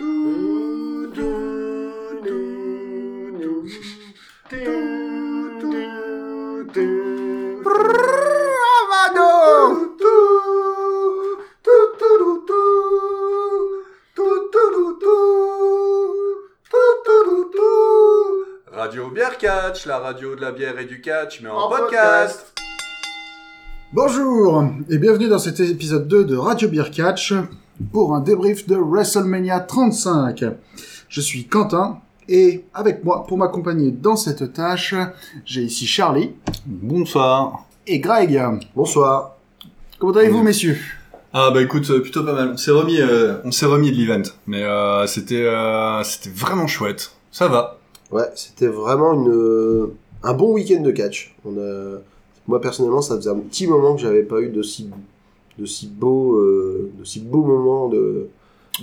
Radio Bière Catch, la radio de la bière et du catch, mais en, podcast. Bonjour et bienvenue dans cet épisode 2 de Radio Beer Catch pour un débrief de WrestleMania 35. Je suis Quentin et avec moi pour m'accompagner dans cette tâche, j'ai ici Charlie Bonsoir. et Greg. Bonsoir. Comment allez-vous messieurs? Ah bah écoute, euh, plutôt pas mal. On s'est remis, euh, on s'est remis de l'event, mais euh, c'était, euh, c'était vraiment chouette. Ça va. Ouais, c'était vraiment une, un bon week-end de catch. On a, moi personnellement, ça faisait un petit moment que j'avais pas eu de si, de si beaux, euh, de si beaux moments de.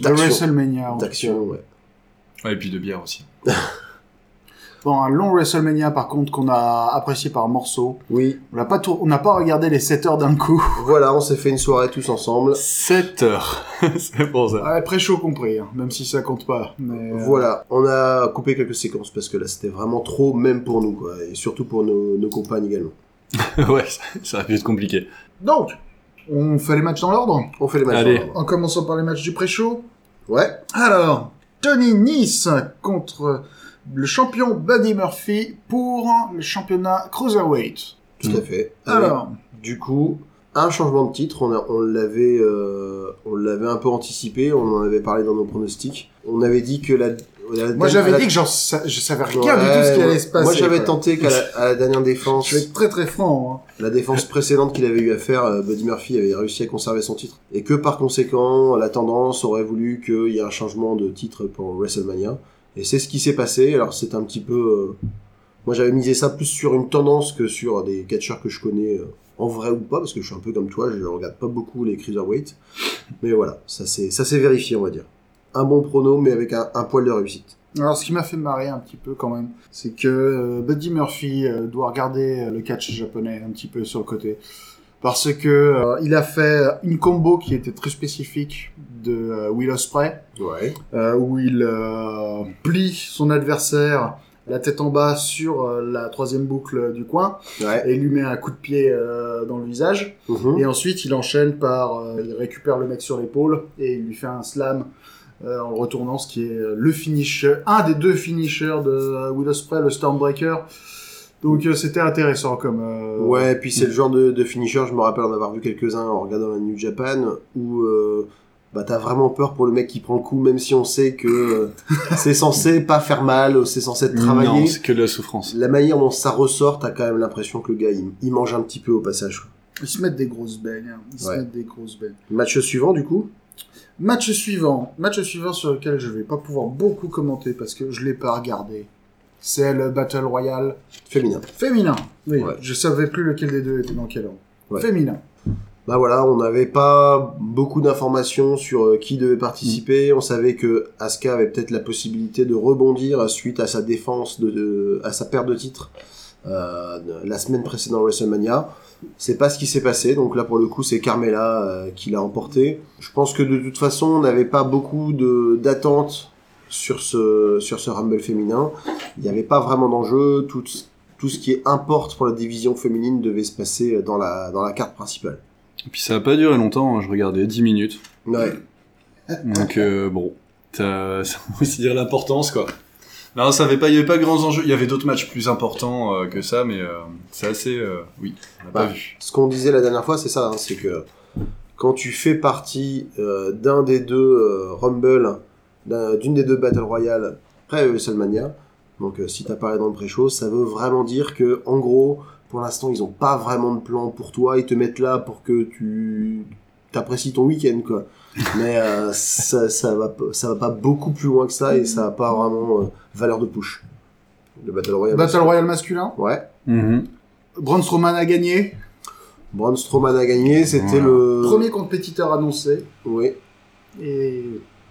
WrestleMania. D'action, ouais. Ouais, et puis de bière aussi. Bon, un long WrestleMania par contre qu'on a apprécié par morceaux. Oui, On n'a pas tout, on n'a pas regardé les 7 heures d'un coup. voilà, on s'est fait une soirée tous ensemble. 7 heures. c'est pour ça. Ouais, pré-show compris, hein, même si ça compte pas. Mais, euh, Voilà, on a coupé quelques séquences parce que là c'était vraiment trop, même pour nous, quoi, et surtout pour nos, nos compagnes également. ouais, ça, ça aurait pu être compliqué. Donc, on fait les matchs dans l'ordre. On fait les matchs. Allez. En commençant par les matchs du pré-show. Ouais, Alors, Tony Nice contre le champion Buddy Murphy pour le championnat Cruiserweight. tout à fait. Alors, Du coup, un changement de titre, on, a- on l'avait, euh, on l'avait un peu anticipé, on en avait parlé dans nos pronostics. On avait dit que la. Moi j'avais la- dit que j'en sa- je savais rien Ouais, du tout ce qui allait se passer. Moi j'avais tenté qu'à la, à la dernière défense, Je vais être très très franc. hein. la défense précédente qu'il avait eu à faire, euh, Buddy Murphy avait réussi à conserver son titre. Et que par conséquent, la tendance aurait voulu qu'il y ait un changement de titre pour WrestleMania. Et c'est ce qui s'est passé. Alors c'est un petit peu. euh, Moi j'avais misé ça plus sur une tendance que sur des catcheurs que je connais euh, en vrai ou pas, parce que je suis un peu comme toi, je regarde pas beaucoup les cruiserweight. Mais voilà, ça s'est vérifié, on va dire. Un bon prono, mais avec un, un poil de réussite. Alors ce qui m'a fait marrer un petit peu quand même, c'est que euh, Buddy Murphy euh, doit regarder euh, le catch japonais un petit peu sur le côté. Parce que il a fait une combo qui était très spécifique de Will Ospreay. Ouais. où il plie son adversaire la tête en bas sur la troisième boucle du coin Ouais. et lui met un coup de pied euh, dans le visage Mhm. et ensuite il enchaîne par euh, il récupère le mec sur l'épaule et il lui fait un slam euh, en le retournant ce qui est euh, le finisher un des deux finishers de euh, Will Ospreay le Stormbreaker donc euh, c'était intéressant comme euh, Ouais, et puis c'est le genre de, de finisher, je me rappelle en avoir vu quelques-uns en regardant la New Japan, où euh, bah, t'as vraiment peur pour le mec qui prend le coup, même si on sait que euh, c'est censé pas faire mal, c'est censé être Non, c'est que de la souffrance. La manière dont ça ressort, t'as quand même l'impression que le gars, il, il mange un petit peu au passage. ils se mettent des grosses beignes hein. ils se mettent des grosses beignes Match suivant, du coup? Match suivant, match suivant sur lequel je vais pas pouvoir beaucoup commenter parce que je l'ai pas regardé. C'est le Battle Royale Féminin. féminin. Oui, Ouais. je savais plus lequel des deux était dans quel ordre. Ouais. Féminin. Bah voilà, on n'avait pas beaucoup d'informations sur euh, qui devait participer. On savait que Asuka avait peut-être la possibilité de rebondir suite à sa défense, de, de- à sa perte de titre euh, la semaine précédente WrestleMania. C'est pas ce qui s'est passé, donc là pour le coup c'est Carmela euh, qui l'a emporté. Je pense que de toute façon on n'avait pas beaucoup d'attentes sur ce sur ce Rumble féminin. Il n'y avait pas vraiment d'enjeu. Tout tout ce qui importe pour la division féminine devait se passer dans la dans la carte principale. Et puis ça a pas duré longtemps, hein, je regardais 10 minutes. Ouais. Donc euh, bon, ça, ça veut aussi dire l'importance quoi. Non, ça avait pas, il y avait pas grands enjeux. Il y avait d'autres matchs plus importants euh, que ça, mais euh, c'est assez, euh, oui, on l'a pas Bah, vu. Ce qu'on disait la dernière fois, c'est ça, hein, c'est que quand tu fais partie d'un des deux Rumble, d'un- d'une des deux Battle Royale après WrestleMania, donc si t'as parlé dans le pré-show, ça veut vraiment dire que, en gros, pour l'instant, ils ont pas vraiment de plan pour toi, ils te mettent là pour que tu t'apprécies ton week-end, quoi. Mais euh, ça, ça, va, pas- ça va pas beaucoup plus loin que ça et ça a pas vraiment euh, valeur de push. Le Battle Royale. Battle Royale masculin? Ouais. Mhm. Braun Strowman a gagné? Braun Strowman a gagné, c'était le... Premier compétiteur annoncé. Oui. Et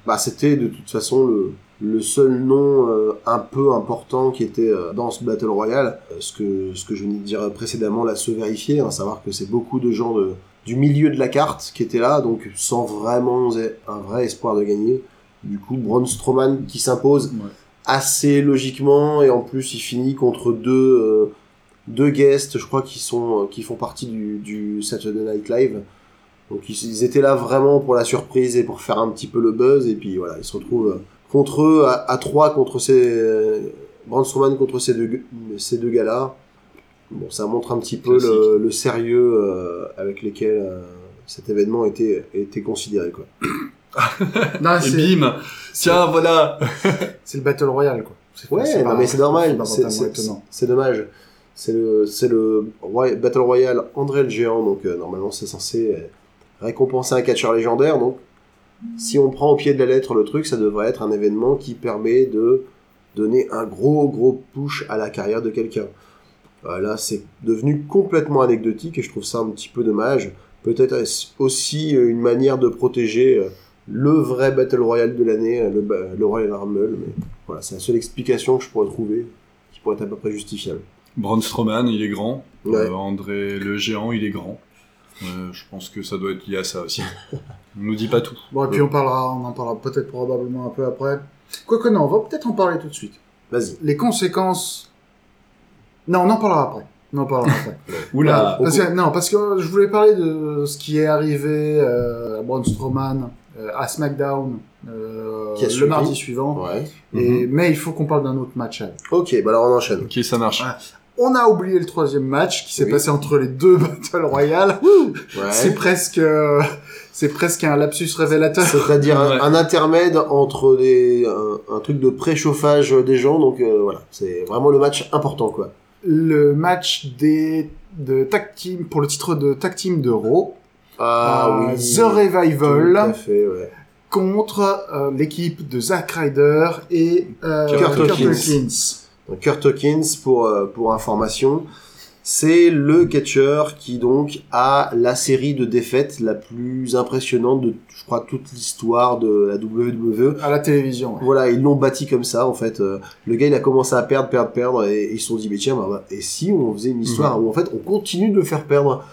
Bah, c'était de toute façon le, le seul nom euh, un peu important qui était euh, dans ce Battle Royale. Euh, ce, que, ce que je venais de dire précédemment là se vérifier, hein, savoir que c'est beaucoup de gens de, du milieu de la carte qui étaient là, donc sans vraiment un vrai espoir de gagner. Du coup, Braun Strowman qui s'impose Ouais. assez logiquement et en plus il finit contre deux euh, deux guests, je crois qui sont euh, qui font partie du, du Saturday Night Live. Donc ils, ils étaient là vraiment pour la surprise et pour faire un petit peu le buzz et puis voilà, ils se retrouvent euh, contre eux à, à trois contre ces euh, Braun Strowman contre ces deux ces deux gars-là. Bon, ça montre un petit peu le, sérieux euh, avec lesquels euh, cet événement était était considéré quoi. Non, Et c'est bim Tiens, voilà c'est le Battle Royale, quoi. C'est- Ouais, non, pas- mais c'est normal, c'est dommage. C'est le, c'est le Roy- Battle Royale André le Géant, donc euh, normalement c'est censé récompenser un catcheur légendaire, donc si on prend au pied de la lettre le truc, ça devrait être un événement qui permet de donner un gros gros push à la carrière de quelqu'un. Euh, là, c'est devenu complètement anecdotique et je trouve ça un petit peu dommage. Peut-être est-ce aussi euh, une manière de protéger euh, le vrai Battle Royale de l'année, le, Royal Rumble, mais voilà, c'est la seule explication que je pourrais trouver qui pourrait être à peu près justifiable. Braun Strowman, il est grand. Ouais. Euh, André le géant, il est grand. Euh, je pense que ça doit être lié à ça aussi. On nous dit pas tout. Bon, et puis on parlera, on en parlera peut-être probablement un peu après. Quoique non, on va peut-être en parler tout de suite. Vas-y. Les conséquences. Non, on en parlera après. On en parlera après. Oula Parce que, non, parce que je voulais parler de ce qui est arrivé euh, à Braun Strowman euh, à SmackDown euh, Qui a le suivi. mardi suivant. Ouais. Et, Mais il faut qu'on parle d'un autre match. Ok, bah alors on enchaîne. Ok, ça marche. On a oublié le troisième match qui s'est Oui. passé entre les deux Battle Royale. Ouais. C'est presque, euh, c'est presque un lapsus révélateur. C'est-à-dire un, intermède entre des, un, un truc de préchauffage des gens, donc euh, voilà, c'est vraiment le match important quoi. Le match des de tag team pour le titre de tag team de Raw. Ah euh, oui. The Revival. Tout à fait, ouais. contre euh, l'équipe de Zack Ryder et euh, Kurt Hawkins. Hawkins. Donc, Kurt Hawkins, pour, pour information, c'est le catcheur qui donc a la série de défaites la plus impressionnante de, je crois, toute l'histoire de la WWE. À la télévision. ouais. Voilà, ils l'ont bâti comme ça, en fait. Euh, Le gars, il a commencé à perdre, perdre, perdre, et, et ils se sont dit, mais tiens, bah, bah, et si on faisait une histoire où, en fait, on continue de le faire perdre?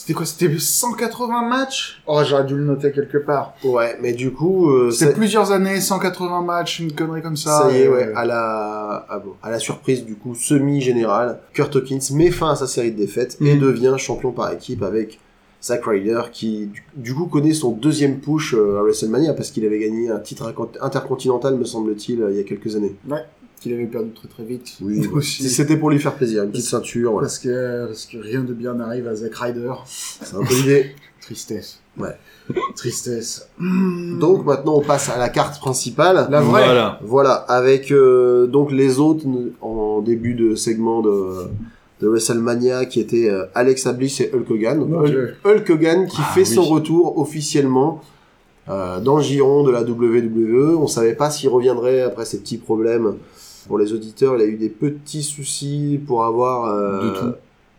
C'était quoi C'était 180 matchs? Oh, j'aurais dû le noter quelque part. Ouais, mais du coup, euh, ça, plusieurs années, 180 matchs, une connerie comme ça. ça y est, euh, ouais, à la, à, bon, à la surprise, du coup, semi-générale, Kurt Hawkins met fin à sa série de défaites et Mhm. devient champion par équipe avec Zack Ryder, qui, du, coup, connaît son deuxième push euh, à WrestleMania, parce qu'il avait gagné un titre intercontinental, me semble-t-il, euh, il y a quelques années. Qu'il avait perdu très très vite. Oui, aussi. C'était pour lui faire plaisir, une petite ceinture, voilà. Parce que, parce que rien de bien n'arrive à Zack Ryder. C'est un peu l'idée. Tristesse. Ouais. Tristesse. Donc, maintenant, on passe à la carte principale. La vraie. Voilà. Voilà, avec euh, donc les autres en début de segment de, de WrestleMania qui étaient euh, Alexa Bliss et Hulk Hogan. Donc, Hulk, Hogan qui Ah, fait oui. son retour officiellement euh, dans le giron de la WWE. On savait pas s'il reviendrait après ces petits problèmes. Pour les auditeurs, il a eu des petits soucis pour avoir... euh, De tout.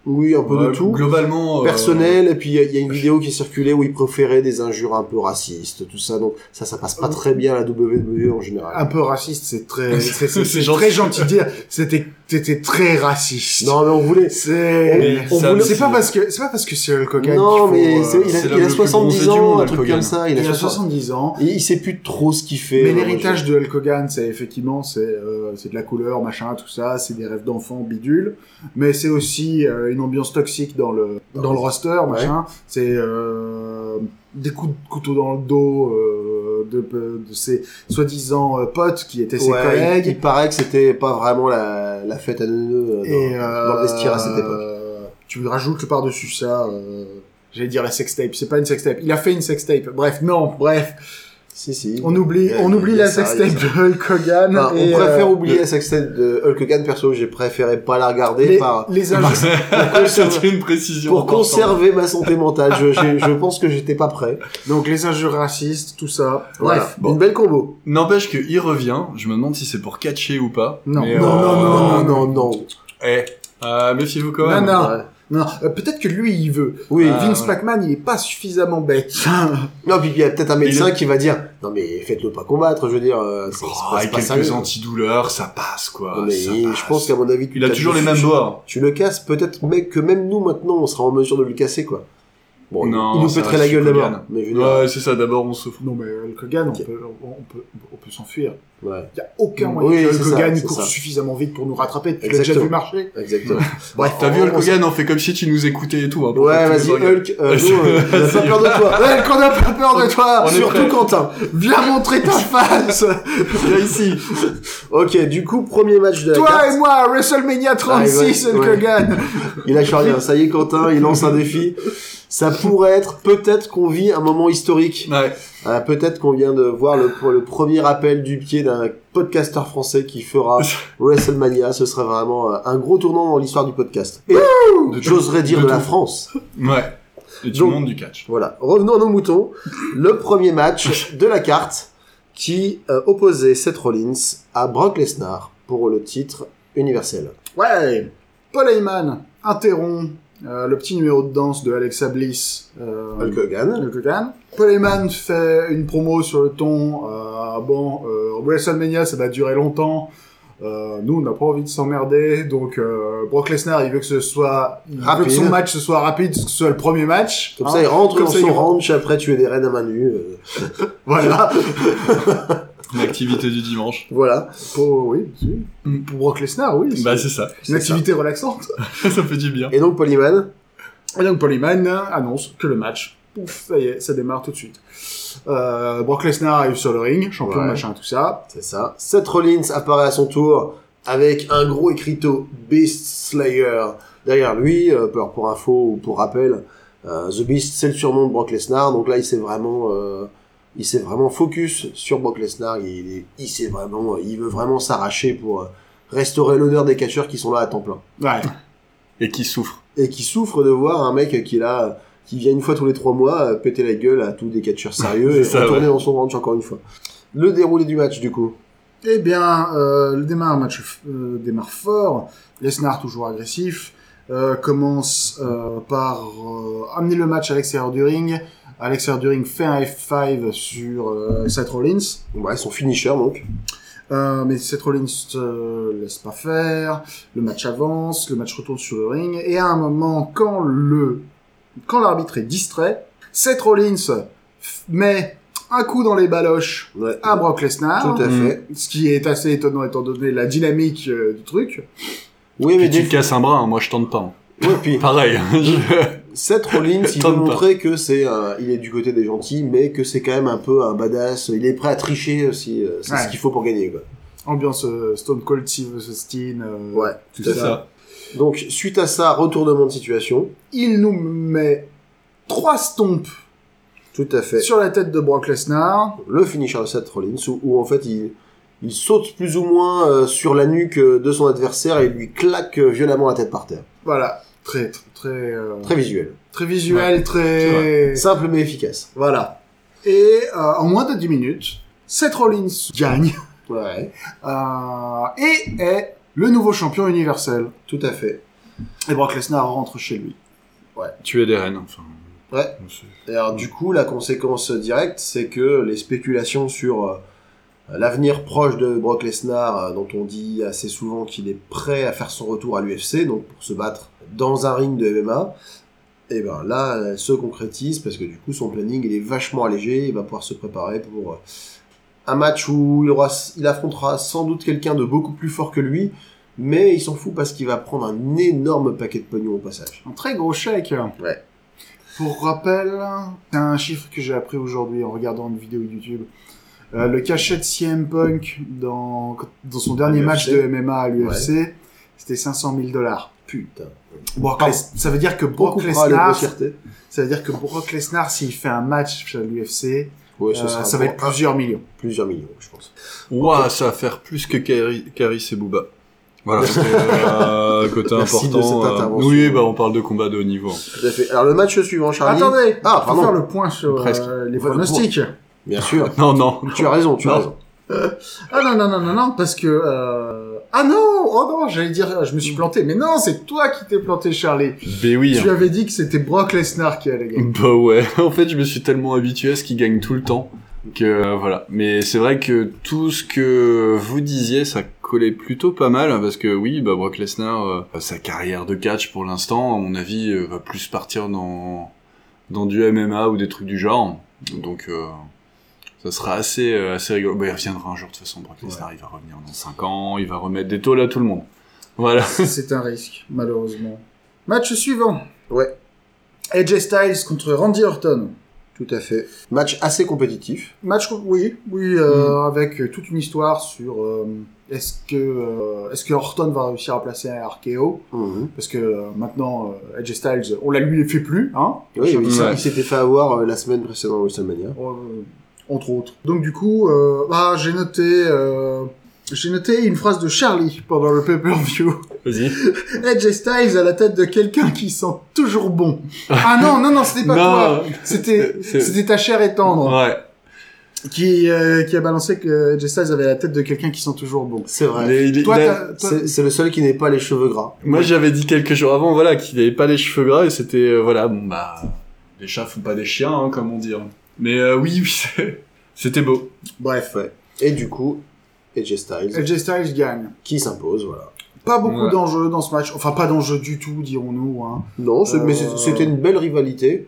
Oui, un peu de tout Globalement. euh, personnel et puis il y, a- il y a une vidéo qui est circulée où il préférait des injures un peu racistes tout ça donc ça ça passe pas très bien à la WWE en général Un peu raciste, c'est très, c'est gentil. très gentil de dire. C'était, t'étais très raciste. non mais on voulait C'est, Mais voulait- c'est- pas parce que, c'est pas parce que c'est Hulk Hogan non qu'il mais faut, c'est- euh, il a, il a le plus 70 bronzé du ans monde, un truc comme ça il a, il a 60 70 ans. et il sait plus trop ce qu'il fait Mais l'héritage de Hulk Hogan, c'est effectivement, c'est, euh, c'est de la couleur, machin, tout ça, c'est des rêves d'enfants bidule. Mais c'est aussi euh, une ambiance toxique dans le, dans le roster, machin. C'est, euh, des coups de couteau dans le dos, euh, de, de ses soi-disant euh, potes qui étaient ses Ouais, collègues. il, il paraît que c'était pas vraiment la, la fête à neuneux euh, dans, Et dans le vestiaire à cette époque euh, Tu rajoutes par-dessus ça, euh, j'allais dire la sextape, c'est pas une sextape. Il a fait une sextape. Bref, non, bref. Si si On oublie, on oublie la sextape de Hulk Hogan. Enfin, et, on préfère euh, oublier la sextape de Hulk Hogan perso j'ai préféré pas la regarder les, par les injures- C'est une précision. pour conserver ma santé mentale je, pense que j'étais pas prêt donc les injures racistes, tout ça. voilà Bref. bon. une belle combo N'empêche qu'il revient. Je me demande si c'est pour catcher ou pas. Non. Non, euh, non, non, non non Eh, euh, méfiez-vous quand même. Non, non. Ouais. Non, euh, peut-être que lui, il veut. oui Ah, Vince voilà. McMahon, il est pas suffisamment bête. Non, puis il y a peut-être un médecin qui va dire Non, mais faites-le pas combattre, je veux dire, euh, c'est Oh, pas, c'est avec pas quelques sérieux. antidouleurs, ça passe quoi. Non, mais ça je passe. pense qu'à mon avis, tu Il a toujours les mêmes doigts. Tu le casses, peut-être mais que même nous maintenant, on sera en mesure de le casser, quoi. Bon, il- Non, il nous pèterait la gueule d'abord. Hogan. Mais je veux dire, Ouais, c'est ça, d'abord on souffre. Non, mais Hulk Hogan, on peut, on, on peut, on peut s'enfuir. Ouais, Il n'y a aucun Oui, moyen que Hulk ça, Hogan court suffisamment vite pour nous rattraper. Tu l'as déjà Exactement. vu marcher exactement. Bref, T'as vu on- Hulk on- Hogan, on fait comme si tu nous écoutais et tout. Hein, Ouais, que vas-y. Hulk, euh, nous, euh, on n'a Vas-y. pas peur de toi. Ouais, qu'on a pas peur de toi On Surtout. Quentin. Viens montrer ta face Viens ici. Ok, du coup, premier match de la Toi carte. et moi, WrestleMania 36, Ah, Hulk ouais. Hogan Il lâche rien. Ça y est, Quentin, il lance un défi. Ça pourrait être, peut-être qu'on vit un moment historique. Ouais. Euh, peut-être qu'on vient de voir le, le premier appel du pied d'un podcasteur français qui fera WrestleMania. Ce serait vraiment euh, un gros tournant dans l'histoire du podcast. Et j'oserais dire de de la. France. Ouais. Et du Donc- monde du catch. Voilà. Revenons à nos moutons. Le premier match de la carte qui euh, opposait Seth Rollins à Brock Lesnar pour le titre universel. Ouais, Paul Heyman interrompt euh, le petit numéro de danse de Alexa Bliss. euh, Hulk Hogan. Hulk Hogan. Paul Heyman fait une promo sur le ton. euh, bon, euh, WrestleMania, ça va durer longtemps. Euh, nous, on n'a pas envie de s'emmerder, donc euh, Brock Lesnar, il veut que ce soit, il veut Rapide. que son match ce soit rapide, que ce soit le premier match. Comme hein. ça, il rentre Comme dans ça, son il- ranch après tuer des reines à main nue. euh, Voilà. L'activité du dimanche. voilà. Pour, oui, pour Brock Lesnar, oui. Bah, c'est ça. une activité relaxante. ça fait du bien. Et donc, Polyman. Et donc Paul Heyman annonce que le match, pouf, ça y est, ça démarre tout de suite. Euh, Brock Lesnar arrive sur le ring, champion, Ouais. machin, tout ça. C'est ça. Seth Rollins apparaît à son tour avec un gros écriteau Beast Slayer derrière lui. Euh, pour, pour info ou pour rappel, euh, The Beast c'est le surnom de Brock Lesnar. Donc là, il s'est vraiment, euh, il s'est vraiment focus sur Brock Lesnar. Il, il, il s'est vraiment, il veut vraiment s'arracher pour euh, restaurer l'honneur des catcheurs qui sont là à temps plein Ouais. Et qui souffre. et qui souffre de voir un mec qui est là, qui vient une fois tous les trois mois euh, péter la gueule à tous des catcheurs sérieux et ça, retourner ouais. dans son ranch encore une fois. Le déroulé du match du coup. Eh bien, euh, le démarre, match euh, démarre fort. Lesnar toujours agressif. Euh, commence euh, par euh, amener le match à l'extérieur du ring. À l'extérieur du ring, fait un F5 sur euh, Seth Rollins. Ouais, son finisher donc. Euh, mais Seth Rollins euh, laisse pas faire. Le match avance, le match retourne sur le ring. Et à un moment, quand le quand l'arbitre est distrait, Seth Rollins met un coup dans les baloches Ouais. à Brock Lesnar. Tout à fait. Ce qui est assez étonnant étant donné la dynamique euh, du truc. Oui, mais Puis tu te casses un bras, hein, moi je tente pas. hein. ouais, puis Pareil. Je- Seth Rollins, il veut montrer que c'est, un- il est du côté des gentils, mais que c'est quand même un peu un badass. Il est prêt à tricher euh, si euh, c'est Ouais. ce qu'il faut pour gagner. Quoi. Ambiance euh, Stone Cold Steve Austin. euh, Ouais, tout ça. ça. Donc suite à ça, retournement de situation. Il nous met trois stompes Tout à fait. sur la tête de Brock Lesnar. Le finisher de Seth Rollins, où, où en fait il, il saute plus ou moins euh, sur la nuque euh, de son adversaire et lui claque euh, violemment la tête par terre. Voilà. Très, très, très, euh, Très visuel. très visuel, très... Simple mais efficace. Voilà. Et euh, en moins de 10 minutes, Seth Rollins gagne Ouais. euh, et est le nouveau champion universel. Tout à fait. Et Brock Lesnar rentre chez lui. Tu es des reines, enfin. Ouais. Et alors du coup, la conséquence directe, c'est que les spéculations sur euh, l'avenir proche de Brock Lesnar, euh, dont on dit assez souvent qu'il est prêt à faire son retour à l'UFC, donc pour se battre dans un ring de MMA, et ben là, elle se concrétise parce que du coup, son planning il est vachement allégé. Il va pouvoir se préparer pour euh, un match où il, aura, il affrontera sans doute quelqu'un de beaucoup plus fort que lui, mais il s'en fout parce qu'il va prendre un énorme paquet de pognon au passage. Un très gros chèque. Ouais. Pour rappel, c'est un chiffre que j'ai appris aujourd'hui en regardant une vidéo YouTube. Euh, le cachet de CM Punk dans, dans son dernier match de MMA à l'UFC, c'était 500 000 dollars. Putain. Brock. Les- ça veut dire que On Brock Lesnar, ça veut dire que Brock Lesnar, s'il fait un match à l'UFC, Ouais, euh, ça va être plusieurs millions. plusieurs millions, je pense. Ouah, ça va faire plus que Caris et Booba. Voilà. C'était, euh, côté Merci de important. cette euh, oui, bah on parle de combat de haut niveau. Tout à fait. Alors le match suivant, Charlie. Attendez, Ah, faut pardon. faire le point sur euh, les On va le pronostics. Bien sûr. Non, non. tu as raison, tu as raison. Ah non, non, non, non, non, parce que... euh, Ah non, oh non, j'allais dire, je me suis planté. Mais non, c'est toi qui t'es planté, Charlie. Ben oui. Tu hein. avais dit que c'était Brock Lesnar qui allait gagner. Bah ouais. En fait, je me suis tellement habitué à ce qu'il gagne tout le temps que euh, voilà. Mais c'est vrai que tout ce que vous disiez, ça collait plutôt pas mal parce que oui, bah Brock Lesnar, euh, sa carrière de catch pour l'instant, à mon avis, euh, va plus partir dans dans du MMA ou des trucs du genre. Donc, euh, ça sera assez, euh, assez rigolo. Bah, il reviendra un jour, de toute façon. Brock Lesnar, il va revenir dans 5 ans, il va remettre des tôles à tout le monde. Voilà. C'est un risque, malheureusement. Match suivant. Ouais, AJ Styles contre Randy Orton. tout à fait. Match assez compétitif. Match, oui, oui, euh, avec toute une histoire sur euh, est-ce que euh, est-ce que Orton va réussir à placer un RKO Mhm. parce que euh, maintenant euh, AJ Styles, on la lui fait plus, hein, Oui, oui, il s'est- Ouais. il s'était fait avoir euh, la semaine précédente à WrestleMania. Entre autres. Donc du coup, euh, ah, j'ai noté euh, j'ai noté une phrase de Charlie pendant le pay-per-view. Vas-y. AJ Styles a la tête de quelqu'un qui sent toujours bon. ah non, non, non, c'était pas Non. toi. C'était, c'était ta chair et tendre Ouais. qui, euh, qui a balancé que AJ Styles avait la tête de quelqu'un qui sent toujours bon. C'est vrai. Il- Toi, C'est le seul qui n'ait pas les cheveux gras. Moi, j'avais dit quelques jours avant, voilà, qu'il avait pas les cheveux gras et c'était, euh, voilà, bon, bah, les chats font pas des chiens, hein, comme on dit. hein. Mais euh, oui, oui, c'était beau. bref, Ouais. Et du coup, AJ Styles, AJ Styles gagne. qui s'impose, voilà. Pas beaucoup Ouais. d'enjeux dans ce match. Enfin, pas d'enjeux du tout, dirons-nous. Hein. Non, mais Euh, c'était une belle rivalité.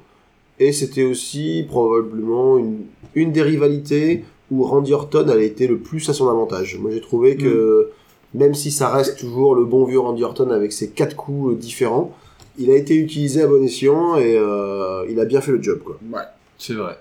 Et c'était aussi probablement une, une des rivalités où Randy Orton a été le plus à son avantage. Moi j'ai trouvé que même si ça reste toujours le bon vieux Randy Orton avec ses quatre coups euh, différents, il a été utilisé à bon escient et euh, il a bien fait le job. Quoi. Ouais. C'est vrai.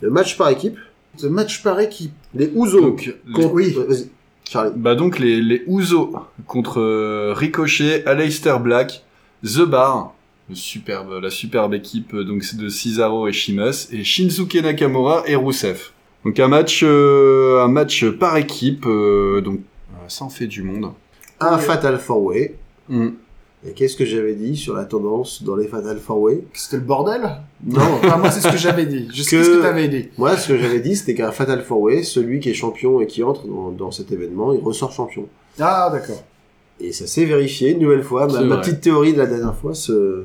Le match par équipe, Ce match paraît qui... les Ouzo. Donc, les- contre- oui. Ouais, Vas-y, Charlie. bah donc les, les Ouzo contre euh, Ricochet, Aleister Black, The Bar, le superbe, la superbe équipe euh, donc de Cesaro et Sheamus, et Shinsuke Nakamura et Rusev. Donc un match, euh, un match par équipe, euh, donc euh, ça en fait du monde. Un Oui. Fatal Four Way. Mm. Et qu'est-ce que j'avais dit sur la tendance dans les Fatal Four Way? C'était le bordel? Non. Enfin, moi, c'est ce que j'avais dit. Je sais Que- ce que t'avais dit. Moi, ce que j'avais dit, c'était qu'un Fatal Four Way, celui qui est champion et qui entre dans, dans cet événement, il ressort champion. Ah, d'accord. Et ça s'est vérifié une nouvelle fois. Ma, petite théorie de la dernière fois, se-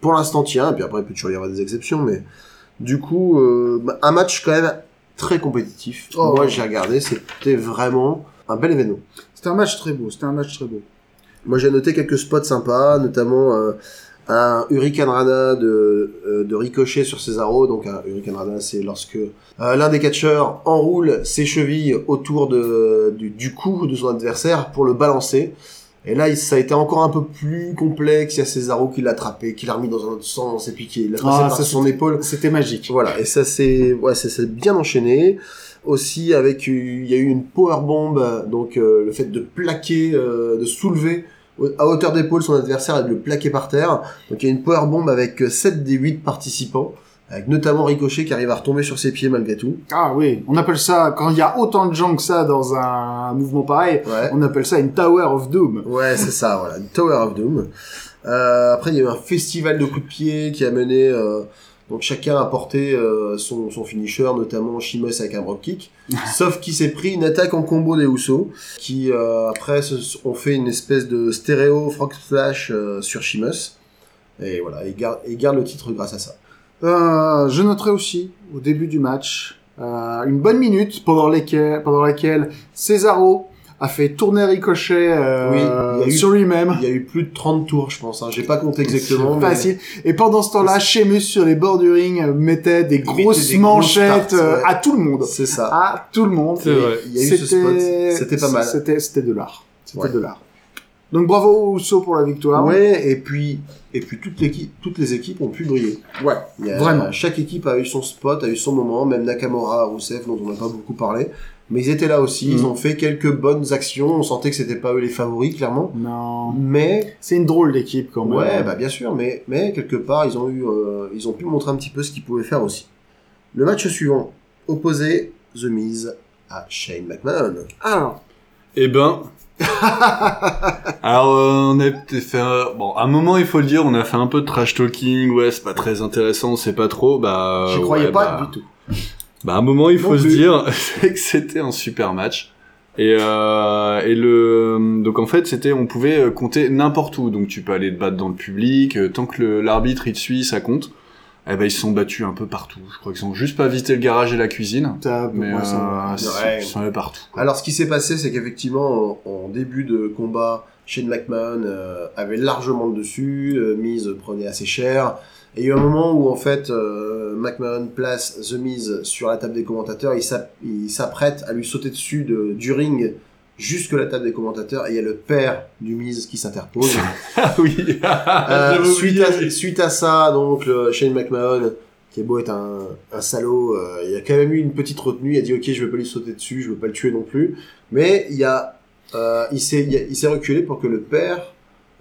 pour l'instant tient. Et puis après, il peut toujours y avoir des exceptions. Mais du coup, euh, bah, un match quand même très compétitif. Oh. Moi, j'ai regardé, c'était vraiment un bel événement. C'était un match très beau. C'était un match très beau. Moi, j'ai noté quelques spots sympas, notamment euh, un Hurricane Rana de, euh, de Ricochet sur Cesaro. Donc, un Hurricane Rana, c'est lorsque euh, l'un des catcheurs enroule ses chevilles autour de, du, du cou de son adversaire pour le balancer. Et là, ça a été encore un peu plus complexe. Il y a Cesaro qui l'a attrapé, qui l'a remis dans un autre sens, et puis qui l'a passé Ah, par son épaule. C'était magique. Voilà, et ça c'est ouais, bien enchaîné. Aussi avec il y a eu une power bomb, donc euh, le fait de plaquer, euh, de soulever à hauteur d'épaule son adversaire et de le plaquer par terre. Donc il y a une power bomb avec 7 des 8 participants, avec notamment Ricochet qui arrive à retomber sur ses pieds malgré tout. Ah oui, on appelle ça, quand il y a autant de gens que ça dans un mouvement pareil, Ouais. on appelle ça une Tower of Doom. Ouais, c'est ça, voilà, une Tower of Doom. Euh, après, il y a eu un festival de coups de pied qui a mené. euh, donc chacun a porté euh, son, son finisher, notamment Sheamus avec un drop kick. Sauf qu'il s'est pris une attaque en combo des Usos, qui euh, après se- ont fait une espèce de stéréo frog splash euh, sur Sheamus. Et voilà, il garde, il garde le titre grâce à ça. Euh, je noterai aussi, au début du match, euh, une bonne minute pendant, lesquelles, pendant laquelle Cesaro a fait tourner Ricochet euh, Oui, sur lui-même. Il y a eu plus de 30 tours, je pense. Hein. J'ai pas compté exactement. C'est mais- Facile. Et pendant ce temps-là, Sheamus sur les bords du ring euh, mettait des grosses des grosses manchettes tartes, euh, ouais. à tout le monde. C'est ça. À tout le monde. C'est vrai. Il y a eu ce spot. C'était pas mal. C'était, c'était de l'art. C'était Ouais. de l'art. Donc bravo Usos pour la victoire. Ouais, et puis, et puis toute l'équipe, toutes les équipes ont pu briller. Ouais. A- Vraiment. Chaque équipe a eu son spot, a eu son moment, même Nakamura, Rousseff, dont on n'a pas beaucoup parlé. Mais ils étaient là aussi, ils Mhm. ont fait quelques bonnes actions, on sentait que c'était pas eux les favoris, clairement. Non. Mais, C'est une drôle d'équipe quand même. ouais, bah bien sûr, mais, mais quelque part, ils ont eu, euh, ils ont pu montrer un petit peu ce qu'ils pouvaient faire aussi. Le match suivant, opposé The Miz à Shane McMahon. Alors, Eh ben. Alors, euh, on a peut-être fait un... Bon, à un moment, il faut le dire, on a fait un peu de trash talking, ouais, c'est pas très intéressant, c'est pas trop, bah... j'y ouais, croyais pas bah, du tout. Bah, à un moment, il faut Non se plus. dire, c'est que c'était un super match. Et, euh, et le... Donc, en fait, c'était, on pouvait euh, compter n'importe où. Donc, tu peux aller te battre dans le public, euh, tant que l'arbitre, il te suit, ça compte. Eh ben, ils se sont battus un peu partout. Je crois qu'ils ont juste pas visité le garage et la cuisine. Mais ouais, ça- euh, c'est- Ouais. ils sont allés partout. quoi. Alors, ce qui s'est passé, c'est qu'effectivement, en, en début de combat, Shane McMahon euh, avait largement le dessus, euh, Miz prenait assez cher, Et il y a eu un moment où en fait euh, McMahon place The Miz sur la table des commentateurs, il s'app- il s'apprête à lui sauter dessus de, du ring jusque la table des commentateurs et il y a le père du Miz qui s'interpose. Ah oui. Euh, suite, à, suite à ça, donc le Shane McMahon, qui est beau être un, un salaud, euh, il a quand même eu une petite retenue. Il a dit ok, je veux pas lui sauter dessus, je veux pas le tuer non plus. Mais il y a, euh, il s'est, il s'est reculé pour que le père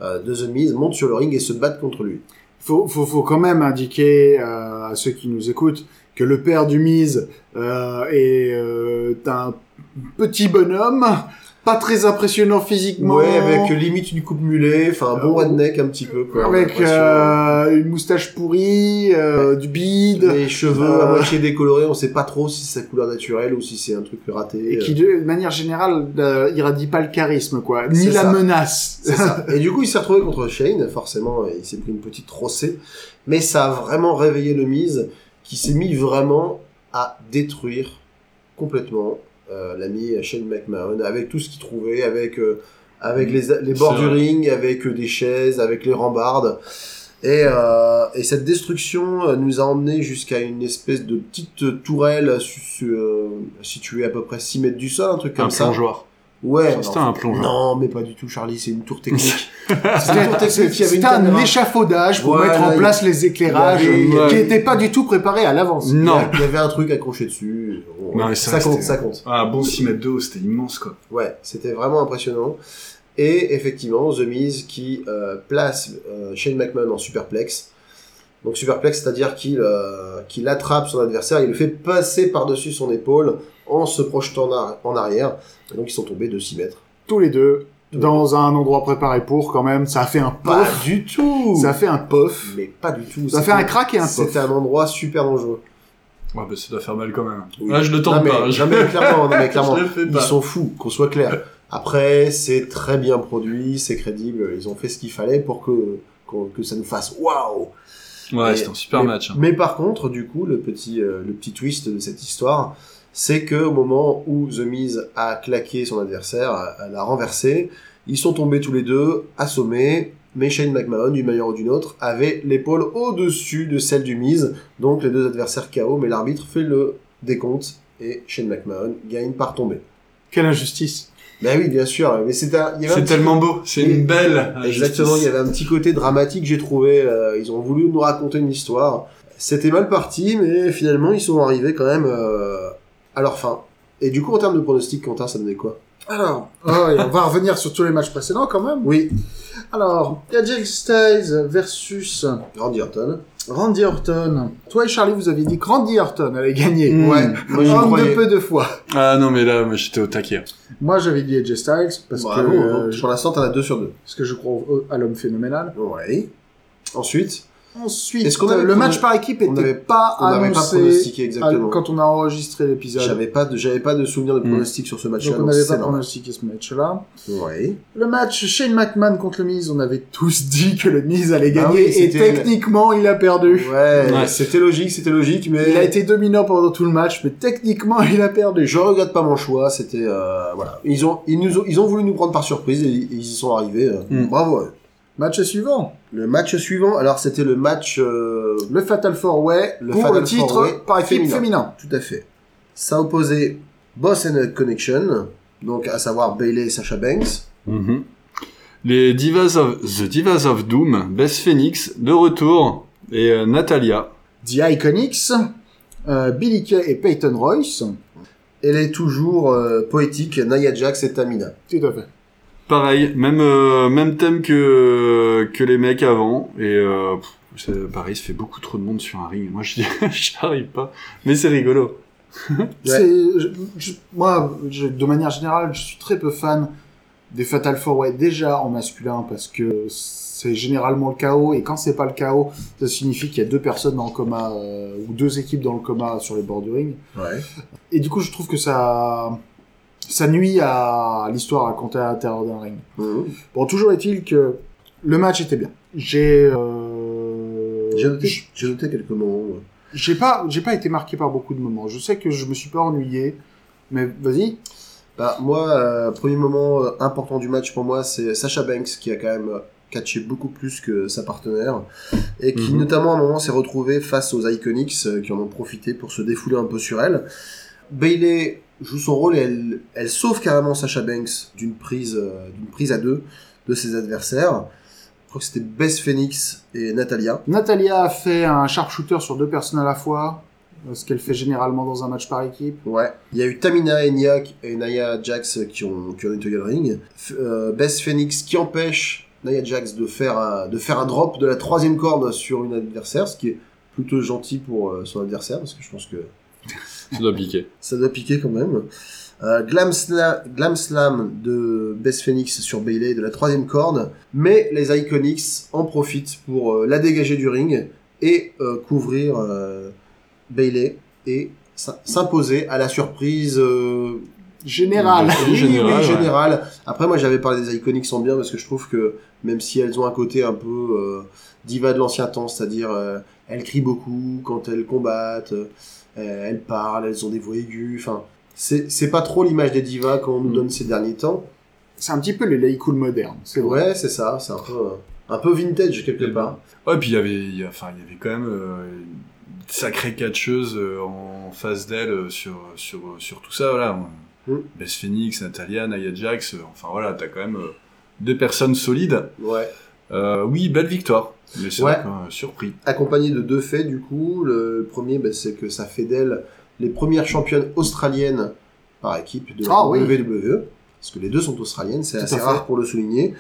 euh, de The Miz monte sur le ring et se batte contre lui. Faut, faut, faut quand même indiquer euh, à ceux qui nous écoutent que le père du Mise euh, est euh, un petit bonhomme, pas très impressionnant physiquement, Ouais, avec limite une coupe mulet, enfin un bon Euh, redneck un petit peu quoi. avec euh, une moustache pourrie, euh, du bide, les cheveux à euh, moitié décolorés, on sait pas trop si c'est sa couleur naturelle ou si c'est un truc raté. et qui de manière générale euh, irradie pas le charisme quoi, ni la ça. menace. Ça. Et du coup, il s'est retrouvé contre Shane, forcément, il s'est pris une petite rossée, mais ça a vraiment réveillé le Miz, qui s'est mis vraiment à détruire complètement euh, l'ami Shane McMahon, avec tout ce qu'il trouvait, avec, euh, avec les, les bords du ring, avec euh, des chaises, avec les rambardes. Et, euh, et cette destruction euh, nous a emmené jusqu'à une espèce de petite tourelle su- su- euh, située à peu près 6 mètres du sol, un truc comme Un ça. plongeoir. Ouais, C'était un plongeon. non, mais pas du tout, Charlie, c'est une tour technique. c'est une tour technique qui avait une C'était un caméra. échafaudage pour Voilà, mettre en il- place les éclairages avait- qui n'étaient pas du tout préparés à l'avance. Non. a- Il y avait un truc accroché dessus. Bon, Non, mais ça ça compte, ça compte. Ah, bon 6 mètres de haut, c'était immense, quoi. Ouais, c'était vraiment impressionnant. Et effectivement, The Miz qui euh, place euh, Shane McMahon en superplex. Donc superplex, c'est-à-dire qu'il euh, qu'il attrape son adversaire, il le fait passer par-dessus son épaule en se projetant en, ar- en arrière. Et donc ils sont tombés de 6 mètres. Tous les deux, dans un endroit préparé pour quand même, ça a fait un Pas pof. du tout Ça a fait un pof. Mais pas du tout. Ça a fait un crack et un pof. C'était un endroit super dangereux. Ouais, bah ça doit faire mal quand même. Oui. Là, je le tente Non, mais- pas. Je... non, mais clairement, non, mais clairement. Ils sont fous, qu'on soit clair. Après, c'est très bien produit, c'est crédible. Ils ont fait ce qu'il fallait pour que, que ça nous fasse waouh. Ouais, c'était un super mais, match. hein. Mais par contre, du coup, le petit, euh, le petit twist de cette histoire, c'est que au moment où The Miz a claqué son adversaire, a- a l'a renversé, ils sont tombés tous les deux, assommés. Mais Shane McMahon, d'une manière ou d'une autre, avait l'épaule au-dessus de celle du Miz. Donc les deux adversaires KO, mais l'arbitre fait le décompte et Shane McMahon gagne par tomber. Quelle injustice. Ben oui, bien sûr, mais c'est tellement beau. C'est une belle. Exactement, il y avait un petit côté dramatique, j'ai trouvé. euh, ils ont voulu nous raconter une histoire. C'était mal parti, mais finalement, ils sont arrivés quand même euh, à leur fin. Et du coup, en termes de pronostic, Quentin, ça donnait quoi? Alors, oh, on va revenir sur tous les matchs précédents quand même. Oui, Alors, AJ Styles versus Randy Orton. Randy Orton. Toi et Charlie, vous aviez dit que Randy Orton allait gagner. Mm. Ouais, moi Un de peu de fois. Ah non, mais là, moi, j'étais au taquet. Moi, j'avais dit AJ Styles parce Bravo, que, hein. euh, pour l'instant, t'en as deux sur deux. parce que je crois à l'homme phénoménal. Ouais. Ensuite, Ensuite, Est-ce qu'on avait le prono- match par équipe on était avait- pas on n'avait pas annoncé pronostiqué à- exactement. quand on a enregistré l'épisode. J'avais pas de, j'avais pas de souvenir de Mm. pronostic sur ce match-là. Donc on donc n'avait c'est pas normal. pronostiqué ce match-là. Ouais. Le match Shane McMahon contre le Miz, on avait tous dit que le Miz allait Ah gagner oui, et c'était- techniquement il a perdu. Ouais, Ouais. c'était logique, c'était logique, mais Il a été dominant pendant tout le match, mais techniquement il a perdu. Je regrette pas mon choix, c'était euh, voilà. Ils ont ils nous ont, ils ont voulu nous prendre par surprise et, ils y sont arrivés. euh, Mm. Bravo. à eux. Match suivant, Le match suivant, alors c'était le match euh, le Fatal Four Way Le pour Fatal le titre par équipe féminin. féminin. tout à fait. Ça opposait Boss and Connection, donc à savoir Bailey et Sasha Banks. Mhm. Les Divas of... The Divas of Doom, Beth Phoenix, de retour, et euh, Natalia. The Iconics, euh, Billy Kay et Peyton Royce. Elle est toujours euh, poétique, Nia Jax et Tamina. Tout à fait. Pareil, même, euh, même thème que, que les mecs avant, et euh, pff, c'est- pareil, ça fait beaucoup trop de monde sur un ring. Moi, je j'y arrive pas, mais c'est rigolo. C'est, je- je- moi, je- de manière générale, je suis très peu fan des Fatal Four Way déjà en masculin parce que c'est généralement le chaos et quand c'est pas le chaos, ça signifie qu'il y a deux personnes dans le coma euh, ou deux équipes dans le coma sur les bords du ring. Ouais. Et du coup, je trouve que ça ça nuit à l'histoire racontée à l'intérieur d'un ring. Mhm. Bon, toujours est-il que le match était bien. J'ai euh, J'ai noté, quelques moments. ouais. j'ai pas j'ai pas été marqué par beaucoup de moments. Je sais que je me suis pas ennuyé, mais vas-y. Bah, moi, euh, premier moment euh, important du match pour moi, c'est Sasha Banks qui a quand même euh, catché beaucoup plus que sa partenaire et qui Mhm. notamment à un moment s'est retrouvé face aux Iconics euh, qui en ont profité pour se défouler un peu sur elle. Bailey joue son rôle et elle, elle sauve carrément Sasha Banks d'une prise, euh, d'une prise à deux de ses adversaires. Je crois que c'était Bess Phoenix et Natalia. Natalia a fait un sharpshooter sur deux personnes à la fois, euh, ce qu'elle fait généralement dans un match par équipe. Ouais. Il y a eu Tamina Eniak et Naya Jax qui ont, qui ont nettoyé le ring. F- euh, Bess Phoenix qui empêche Naya Jax de faire, un, de faire un drop de la troisième corde sur une adversaire, ce qui est plutôt gentil pour euh, son adversaire, parce que je pense que Ça doit piquer. ça doit piquer quand même. Euh, Glam, Sla- Glam Slam de Bess Phoenix sur Bailey de la troisième corde, mais les Iconics en profitent pour euh, la dégager du ring et euh, couvrir Bailey et s'imposer à la surprise euh, Général. Oui, oui, général, oui, ouais. général. Après, moi, j'avais parlé des Iconics en bien parce que je trouve que même si elles ont un côté un peu diva de l'ancien temps, c'est-à-dire elles crient beaucoup quand elles combattent, elles parlent, elles ont des voix aiguës. Enfin, c'est pas trop l'image des divas qu'on nous Mm. donne ces derniers temps. C'est un petit peu les lay cool modernes, c'est vrai. Ouais, c'est ça. C'est un peu euh, un peu vintage quelque part. Ouais, puis il y avait, il y a- enfin, il y avait quand même euh, une sacrée catcheuse euh, en face d'elle euh, sur, sur, sur tout ça, voilà. Mm. Bess Phoenix, Natalia, Nia Jax, euh, enfin voilà, t'as quand même euh, deux personnes solides. Ouais. Euh, oui, belle victoire. Mais c'est Ouais. surpris. accompagné de deux faits du coup. Le premier, ben, c'est que ça fait d'elle les premières championnes australiennes par équipe de la Ah oui. WWE, parce que les deux sont australiennes, c'est assez fait. rare pour le souligner.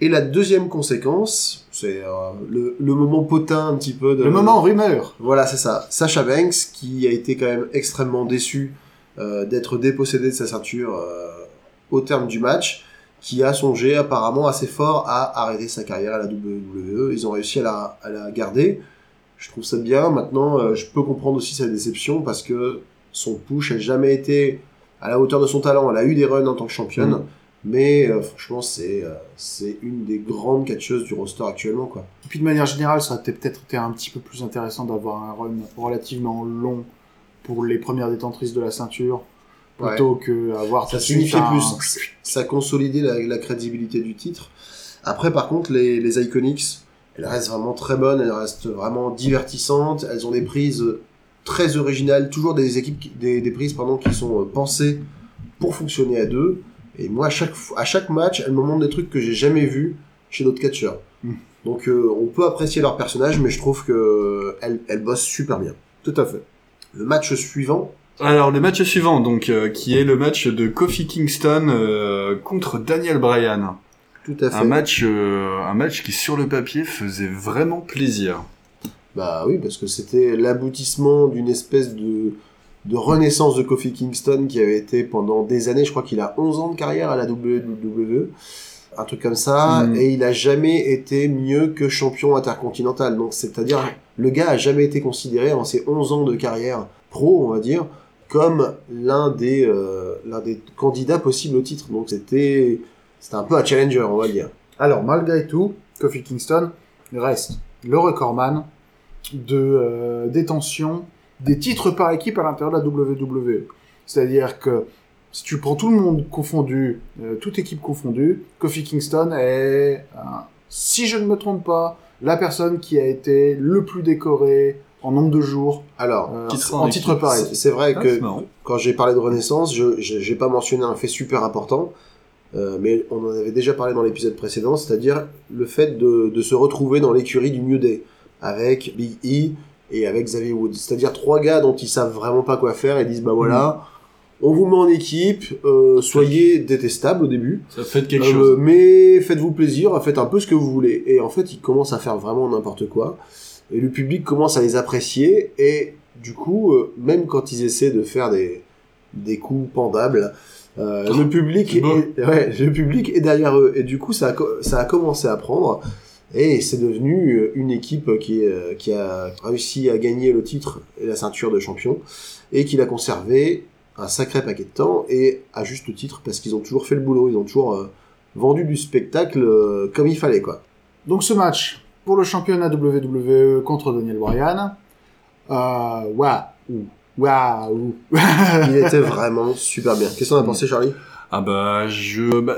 Et la deuxième conséquence, c'est euh, le, le moment potin un petit peu de... Le moment rumeur. Voilà, c'est ça. Sacha Banks, qui a été quand même extrêmement déçu euh, d'être dépossédé de sa ceinture euh, au terme du match, qui a songé apparemment assez fort à arrêter sa carrière à la WWE. Ils ont réussi à la, à la garder. Je trouve ça bien. Maintenant, euh, je peux comprendre aussi sa déception parce que son push n'a jamais été à la hauteur de son talent. Elle a eu des runs en tant que championne, Mm. mais euh, franchement, c'est euh, c'est une des grandes catcheuses du roster actuellement, quoi. Et puis de manière générale, ça aurait peut-être été un petit peu plus intéressant d'avoir un run relativement long pour les premières détentrices de la ceinture, plutôt que avoir ça signifiait un- plus. Ça consolidait la, la crédibilité du titre. Après, par contre, les, les Iconics, elles restent vraiment très bonnes, elles restent vraiment divertissantes, elles ont des prises très originales, toujours des équipes, qui- des, des prises pardon, qui sont euh, pensées pour fonctionner à deux. Et moi, à chaque, à chaque match, elles me montrent des trucs que j'ai jamais vus chez d'autres catcheurs. Mm. Donc, euh, on peut apprécier leur personnage, mais je trouve que elles, elles bossent super bien. Tout à fait. Le match suivant, Alors, le match suivant, donc, euh, qui est le match de Kofi Kingston euh, contre Daniel Bryan. tout à fait. Un match, euh, un match qui, sur le papier, faisait vraiment plaisir. Bah oui, parce que c'était l'aboutissement d'une espèce de, de renaissance de Kofi Kingston qui avait été pendant des années, je crois qu'il a 11 ans de carrière à la WWE, un truc comme ça, Mhm. et il a jamais été mieux que champion intercontinental. Donc c'est-à-dire, le gars a jamais été considéré en ses 11 ans de carrière pro, on va dire, comme l'un des, euh, des candidats possibles au titre. Donc c'était, un peu un challenger, on va dire. Alors, malgré tout, Kofi Kingston reste le recordman de euh, détention des titres par équipe à l'intérieur de la WWE. C'est-à-dire que si tu prends tout le monde confondu, euh, toute équipe confondue, Kofi Kingston est, si je ne me trompe pas, la personne qui a été le plus décorée en nombre de jours Alors, euh, Titre en en titre par c'est vrai Ah, que quand j'ai parlé de Renaissance, je j'ai pas mentionné un fait super important, euh, mais on en avait déjà parlé dans l'épisode précédent, c'est-à-dire le fait de, de se retrouver dans l'écurie du New Day avec Big E et avec Xavier Woods, c'est-à-dire trois gars dont ils savent vraiment pas quoi faire et disent bah voilà, on vous met en équipe, euh, soyez détestables au début, Ça fait quelque euh, chose. mais faites-vous plaisir, faites un peu ce que vous voulez. Et en fait, ils commencent à faire vraiment n'importe quoi. Et le public commence à les apprécier. Et du coup, euh, même quand ils essaient de faire des, des coups pendables, euh, le public est, ouais, le public est derrière eux. Et du coup, ça a, ça a commencé à prendre. Et c'est devenu euh, une équipe qui, est- qui a réussi à gagner le titre et la ceinture de champion. Et qui l'a conservé un sacré paquet de temps. Et à juste titre, parce qu'ils ont toujours fait le boulot. Ils ont toujours euh, vendu du spectacle euh, comme il fallait, quoi. Donc ce match pour le championnat WWE contre Daniel Bryan, euh, waouh, waouh. Il était vraiment super bien. Qu'est-ce que t'en as pensé, Charlie? Ah bah, je... Bah,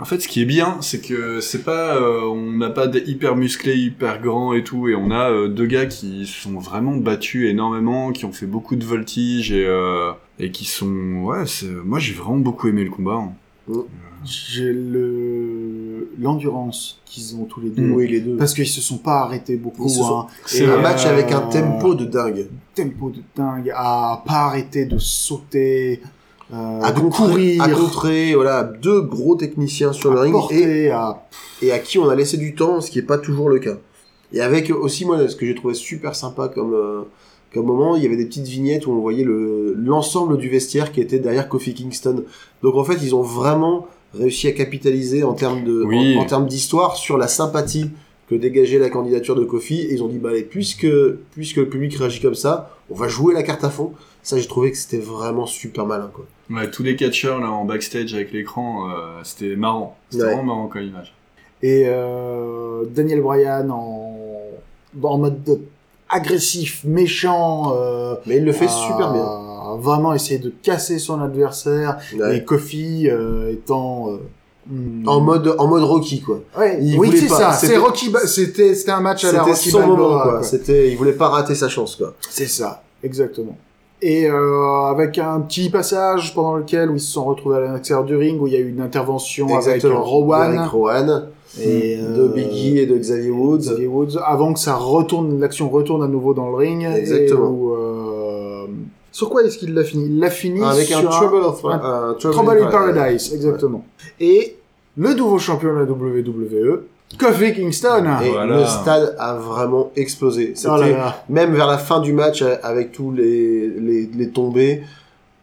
En fait, ce qui est bien, c'est que c'est pas, euh, on n'a pas des hyper musclés, hyper grands et tout, et on a euh, deux gars qui sont vraiment battus énormément, qui ont fait beaucoup de voltiges et euh, et qui sont, ouais, c'est, moi j'ai vraiment beaucoup aimé le combat. hein. J'ai le l'endurance qu'ils ont tous les deux. Oui, les deux. Parce qu'ils se sont pas arrêtés beaucoup. Hein. C'est un match euh, avec un tempo de dingue. tempo de dingue, à pas arrêter de sauter, euh, À de courir, à contrer, voilà, deux gros techniciens sur le ring et, à... et à qui on a laissé du temps, ce qui est pas toujours le cas. Et avec aussi, moi, ce que j'ai trouvé super sympa comme, euh, comme moment, il y avait des petites vignettes où on voyait le, l'ensemble du vestiaire qui était derrière Kofi Kingston. Donc en fait, ils ont vraiment réussi à capitaliser en termes de, Oui. en, en termes d'histoire sur la sympathie que dégageait la candidature de Kofi. Et ils ont dit, bah, allez, puisque, puisque le public réagit comme ça, on va jouer la carte à fond. Ça, j'ai trouvé que c'était vraiment super malin, quoi. Ouais, tous les catcheurs là en backstage avec l'écran, euh, c'était marrant. C'était Ouais. vraiment marrant comme image. et euh, Daniel Bryan en, en mode de- agressif, méchant. Euh, Mais il le fait super bien. Vraiment essayer de casser son adversaire. Ouais. Et Kofi euh, étant euh, hmm, En mode, en mode Rocky, quoi. Ouais, il oui, c'est ça. C'était- C'est Rocky. Ba- C'était c'était un match à la Rocky son Balboa, moment, quoi. quoi. C'était, il voulait pas rater sa chance, quoi. C'est ça, exactement. Et euh, avec un petit passage pendant lequel où ils se sont retrouvés à l'extérieur du ring, où il y a eu une intervention avec Rowan Avec Rowan. et de Biggie et de Xavier Woods. Xavier Woods, avant que ça retourne, l'action retourne à nouveau dans le ring. Exactement. Et où, euh, Sur quoi est-ce qu'il l'a fini? Il l'a fini Avec un sur Trouble of, un- un Trouble in Paradise, exactement. Et le nouveau champion de la WWE, Kofi Kingston. Et Voilà. le stade a vraiment explosé. C'était Oh là là. même vers la fin du match euh, avec tous les, les, les tombées.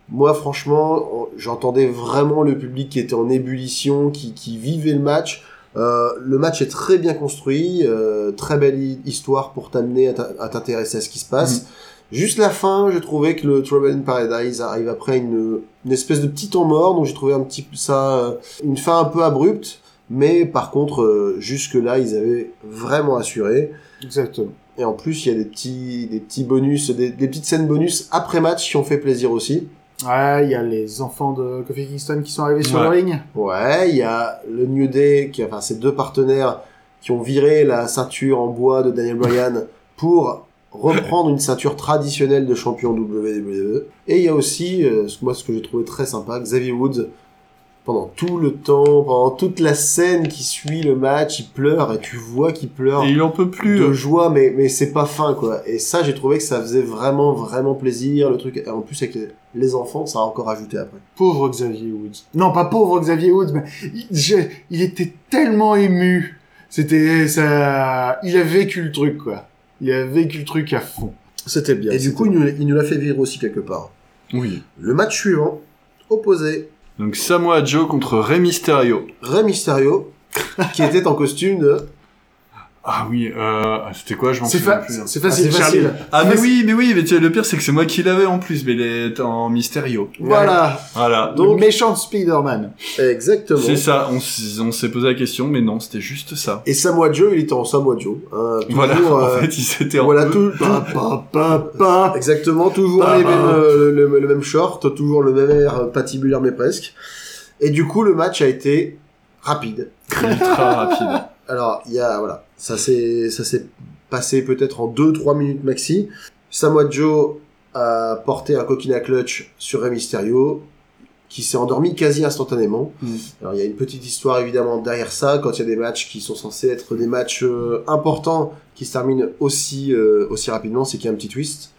Moi, franchement, j'entendais vraiment le public qui était en ébullition, qui, qui vivait le match. Euh, le match est très bien construit, euh, très belle hi- histoire pour t'amener à t'intéresser à ce qui se passe. Juste la fin, j'ai trouvé que le Trouble in Paradise arrive après une, une espèce de petit temps mort, donc j'ai trouvé un petit ça, euh, une fin un peu abrupte, mais par contre, euh, jusque là, ils avaient vraiment assuré. Exactement. Et en plus, il y a des petits, des petits bonus, des, des petites scènes bonus après match qui ont fait plaisir aussi. Ouais, il y a les enfants de Kofi Kingston qui sont arrivés sur le ring. Ouais, il y a le New Day, qui, enfin, ces deux partenaires qui ont viré la ceinture en bois de Daniel Bryan pour reprendre une ceinture traditionnelle de champion WWE. Et il y a aussi, euh, moi, ce que j'ai trouvé très sympa, Xavier Woods, pendant tout le temps, pendant toute la scène qui suit le match, il pleure et tu vois qu'il pleure Et il en peut plus. de joie, mais, mais c'est pas fin, quoi. Et ça, j'ai trouvé que ça faisait vraiment, vraiment plaisir, le truc. Et en plus, avec les, enfants, ça a encore ajouté après. Pauvre Xavier Woods. Non, pas pauvre Xavier Woods, mais il, j'ai- il était tellement ému. C'était ça. Il a vécu le truc, quoi. Il a vécu le truc à fond. C'était bien. Et du coup, il nous, il nous l'a fait vivre aussi quelque part. Oui. Le match suivant, opposé, Donc Samoa Joe contre Rey Mysterio. Rey Mysterio, qui était en costume de... Ah oui, euh, c'était quoi Je m'en souviens plus. hein. c'est facile, Ah, Charlie. facile. Ah mais oui, mais oui, mais tu sais, le pire c'est que c'est moi qui l'avais en plus, mais il est en Mysterio. Voilà. Voilà. Donc, Donc- méchant Spider-Man. Exactement. C'est ça, on, s'est posé la question, mais non, c'était juste ça. Et Samoa Joe, il était en Samoa Joe. toujours, Voilà, euh, en fait, il s'était en voilà, tout, Pa, pa, pa, pa. Exactement, toujours les mêmes, euh, le, le même short, toujours le même air euh, patibulaire mais presque. Et du coup, le match a été rapide. ultra rapide. Alors, il y a, voilà, ça s'est, ça s'est passé peut-être en 2-3 minutes maxi. Samoa Joe a porté un coquina clutch sur Rey Mysterio, qui s'est endormi quasi instantanément. Mm. Alors, il y a une petite histoire évidemment derrière ça, quand il y a des matchs qui sont censés être des matchs euh, importants, qui se terminent aussi, euh, aussi rapidement, c'est qu'il y a un petit twist.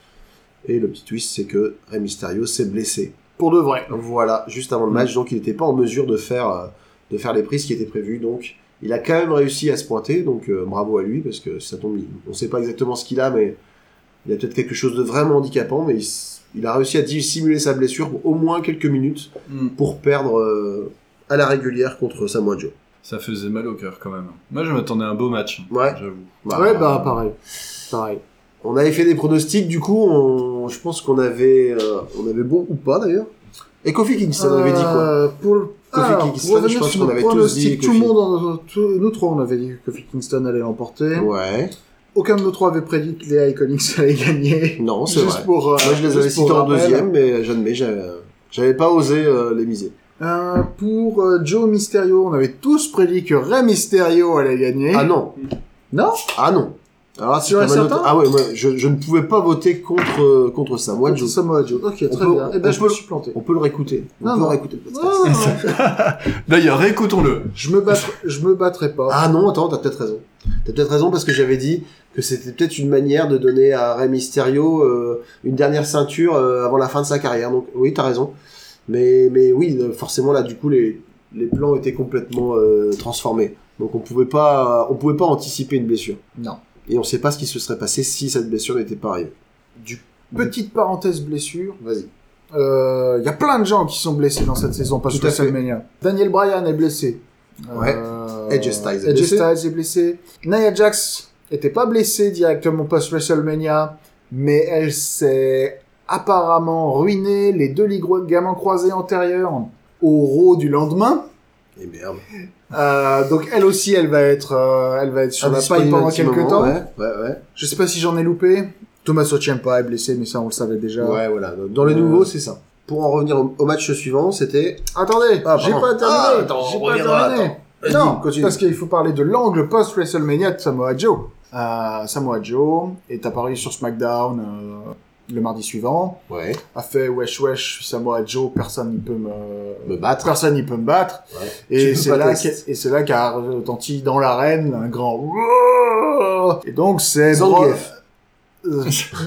Et le petit twist, c'est que Rey Mysterio s'est blessé. Pour de vrai. Voilà, juste avant le match, donc il n'était pas en mesure de faire, euh, de faire les prises qui étaient prévues. Donc, il a quand même réussi à se pointer, donc euh, bravo à lui, parce que ça tombe, on sait pas exactement ce qu'il a, mais il a peut-être quelque chose de vraiment handicapant, mais il, a réussi à dissimuler sa blessure pour au moins quelques minutes Hmm. pour perdre euh, à la régulière contre Samoa Joe. Ça faisait mal au cœur quand même. Moi, je m'attendais à un beau match. Ouais. J'avoue. ouais, bah, pareil. Pareil. On avait fait des pronostics, du coup, on, je pense qu'on avait, euh, on avait bon ou pas d'ailleurs. Et Kofi Kingston avait dit quoi? Pour. Kofi Alors, Kingston, pour je pense qu'on avait tous dit tout le monde, en- nous trois, on avait dit que Kofi Kingston allait l'emporter. Ouais. Aucun de nous trois avait prédit que Léa Iconics allait gagner. Non, c'est vrai. pour, euh, Moi, je les avais cités en deuxième, mais j'admets, j'avais, j'avais pas osé euh, les miser. Euh, pour euh, Joe Mysterio, on avait tous prédit que Rey Mysterio allait gagner. Ah non. Non? Ah non. Alors là, c'est un autre- certain Ah ouais, moi, je, je ne pouvais pas voter contre, euh, contre ça. Moi, Contre Joe. Samoa Joe. Ok, très peut- bien. Eh ben, je me suis planté. On peut le réécouter. On Non, peut non. réécouter le Non, podcast. D'ailleurs, réécoutons-le. je me battrai, je me battrai pas. Ah non, attends, t'as peut-être raison. T'as peut-être raison parce que j'avais dit que c'était peut-être une manière de donner à Rey Mysterio euh, une dernière ceinture euh, avant la fin de sa carrière. Donc oui, t'as raison. Mais, mais oui, forcément là, du coup, les, les plans étaient complètement euh, transformés. Donc on pouvait pas, on pouvait pas anticiper une blessure. Non. Et on sait pas ce qui se serait passé si cette blessure n'était pas arrivée. Petite parenthèse blessure. Vas-y. Euh, Il y a plein de gens qui sont blessés dans cette saison, pas Tout. WrestleMania. Daniel Bryan est blessé. Ouais. Euh, Edge Styles est Edge blessé. Styles est blessé. Nia Jax était pas blessée directement post WrestleMania, mais elle s'est apparemment ruinée les deux ligaments croisés antérieurs au Raw du lendemain. Et merde. Euh, donc elle aussi, elle va être, euh, elle va être sur la paille pendant quelques moment, temps. Ouais, ouais, ouais. Je sais pas si j'en ai loupé. Thomas Ciampa est blessé, mais ça on le savait déjà. Ouais, voilà. Dans les Euh, nouveaux, c'est ça. Pour en revenir au, au match suivant, c'était. Attendez, Ah, j'ai pas terminé. Ah, attends, j'ai on pas terminé. Vas-y, Non, continue. parce qu'il faut parler de l'angle post WrestleMania de Samoa Joe. Euh, Samoa Joe est apparu sur SmackDown euh, le mardi suivant, Ouais. a fait wesh wesh Samoa Joe, personne n'y peut me Me battre. personne n'y peut me battre. Ouais. Et c'est là et c'est là qu'a retenti dans l'arène un grand et donc c'est Zangief. Euh,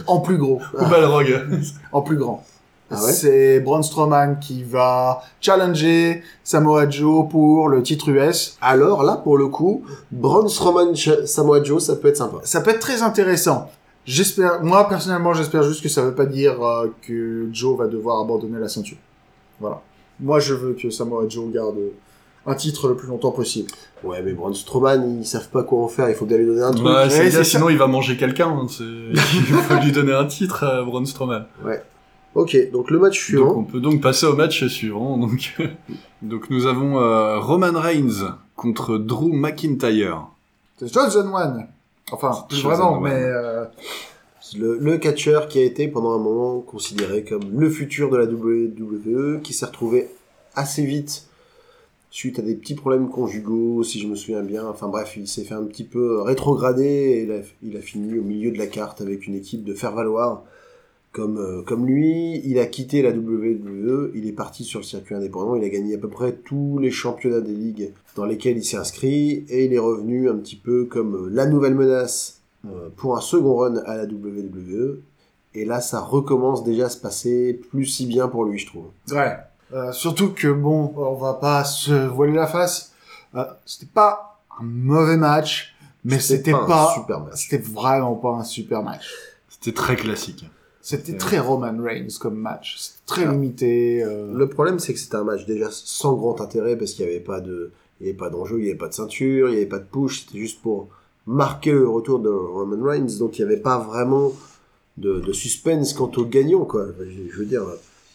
en plus gros, Balrog. en plus grand. Ah ouais c'est Braun Strowman qui va challenger Samoa Joe pour le titre US. Alors là, pour le coup, Braun Strowman Samoa Joe, ça peut être sympa. Ça peut être très intéressant. J'espère, moi personnellement, j'espère juste que ça veut pas dire euh, que Joe va devoir abandonner la ceinture. Voilà. Moi, je veux que Samoa Joe garde un titre le plus longtemps possible. Ouais, mais Braun Strowman, ils savent pas quoi en faire. Il faut bien lui donner un truc. Ouais, Ouais, bien, ça. sinon il va manger quelqu'un. hein, Il faut lui donner un titre à Braun Strowman. Ok, donc le match Donc suivant. on peut donc passer au match suivant. Donc, donc nous avons euh, Roman Reigns contre Drew McIntyre. C'est Johnson One. Enfin, plus vraiment, mais euh, Le, le catcheur qui a été pendant un moment considéré comme le futur de la WWE, qui s'est retrouvé assez vite suite à des petits problèmes conjugaux, si je me souviens bien. Enfin bref, il s'est fait un petit peu rétrograder et il a, il a fini au milieu de la carte avec une équipe de faire-valoir comme, euh, comme lui. Il a quitté la WWE, il est parti sur le circuit indépendant, il a gagné à peu près tous les championnats des ligues dans lesquels il s'est inscrit et il est revenu un petit peu comme euh, la nouvelle menace euh, pour un second run à la WWE. Et là, ça recommence déjà à se passer plus si bien pour lui, je trouve. ouais. Euh, surtout que bon, on va pas se voiler la face. Euh, c'était pas un mauvais match, mais c'était pas, super match. c'était vraiment pas un super match. C'était très classique. C'était très Roman Reigns comme match. C'était très Ah. limité. euh, Le problème, c'est que c'était un match déjà sans grand intérêt parce qu'il n'y avait pas de, il y avait pas d'enjeu, il n'y avait pas de ceinture, il n'y avait pas de push. C'était juste pour marquer le retour de Roman Reigns. Donc il n'y avait pas vraiment de, de suspense quant au gagnant, quoi. Je, je veux dire,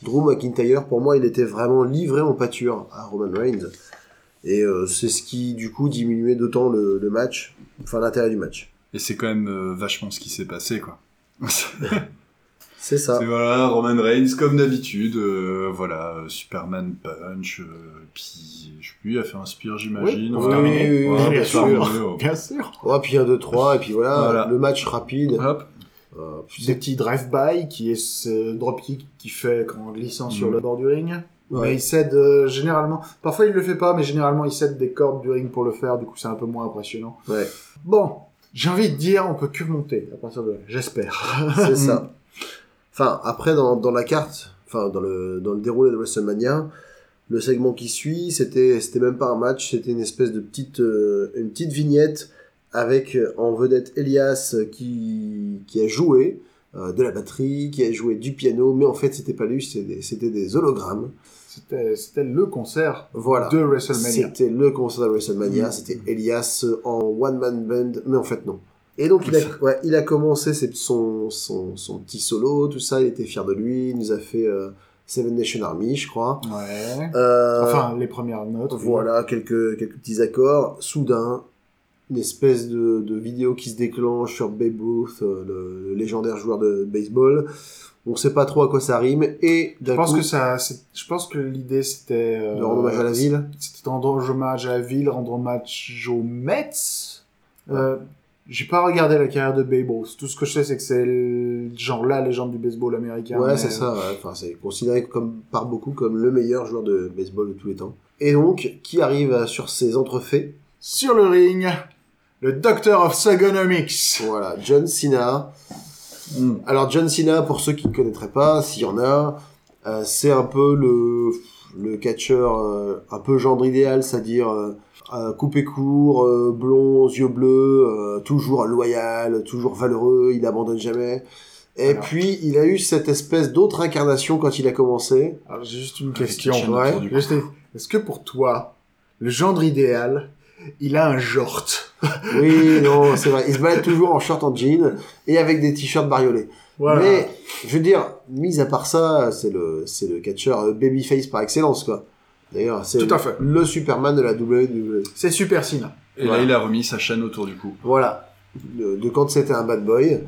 Drew McIntyre, pour moi, il était vraiment livré en pâture à Roman Reigns. Et euh, c'est ce qui, du coup, diminuait d'autant le, le match, enfin l'intérêt du match. Et c'est quand même euh, vachement ce qui s'est passé, quoi. C'est ça. C'est voilà, Roman Reigns, comme d'habitude, euh, voilà, Superman Punch, euh, puis, je sais plus, il a fait un spear, j'imagine. Oui, on oui, bien sûr. oh. Bien sûr. Ouais, puis 1, 2, 3, et puis voilà, Voilà. le match rapide. Hop. Euh, Des petits drive-by qui est ce dropkick qu'il fait quand glissant sur Mhm. le bord du ring. ouais. Mais il cède euh, généralement. Parfois il le fait pas, mais généralement il cède des cordes du ring pour le faire. Du coup c'est un peu moins impressionnant. Ouais. Bon, j'ai envie de dire, on peut que monter à partir de là. J'espère. C'est ça. Enfin, après, dans, dans la carte, enfin, dans le, dans le déroulé de WrestleMania, le segment qui suit, c'était, c'était même pas un match, c'était une espèce de petite, euh, une petite vignette avec euh, en vedette Elias euh, qui, qui a joué euh, de la batterie, qui a joué du piano, mais en fait, c'était pas lui, c'était des, c'était des hologrammes. C'était c'était le concert Voilà. de WrestleMania. C'était le concert de WrestleMania, c'était Elias en one man band, mais en fait non. Et donc il a, ouais, il a commencé ses- son, son, son petit solo, tout ça, il était fier de lui, il nous a fait euh, Seven Nation Army, je crois. Ouais. Euh, Enfin, les premières notes. oui. voilà, quelques, quelques petits accords. Soudain, une espèce de, de vidéo qui se déclenche sur Babe Ruth, euh, le, le légendaire joueur de baseball. On sait pas trop à quoi ça rime et Je pense coup, que ça, je pense que l'idée c'était euh, de rendre hommage à la ville. C'était rendre hommage à la ville, rendre hommage aux Mets. Euh, j'ai pas regardé la carrière de Babe Ruth. Tout ce que je sais, c'est que c'est le- genre la légende du baseball américain. Ouais, mais- c'est ça. ouais. Enfin, c'est considéré comme par beaucoup comme le meilleur joueur de baseball de tous les temps. Et donc, qui arrive euh, sur ses entrefaits? Sur le ring, le Doctor of Thugonomics. Voilà, John Cena. Mm. Alors John Cena, pour ceux qui ne connaîtraient pas, s'il y en a, euh, c'est un peu le le catcheur euh, un peu gendre idéal, c'est-à-dire euh, euh, coupé court, euh, blond, aux yeux bleus, euh, toujours loyal, toujours valeureux, il abandonne jamais. Et Alors. puis il a eu cette espèce d'autre incarnation quand il a commencé. Alors j'ai juste une question. ouais. Est-ce que pour toi, le gendre idéal, il a un jort Oui, non, c'est vrai. Il se balade toujours en short en jean et avec des t-shirts bariolés. Voilà. Mais, je veux dire, mis à part ça, c'est le, c'est le catcheur euh, babyface par excellence, quoi. D'ailleurs, c'est Tout à fait. le Superman de la WWE. C'est Super Cena. Et là, il a remis sa chaîne autour du cou. Voilà. De, de quand c'était un bad boy.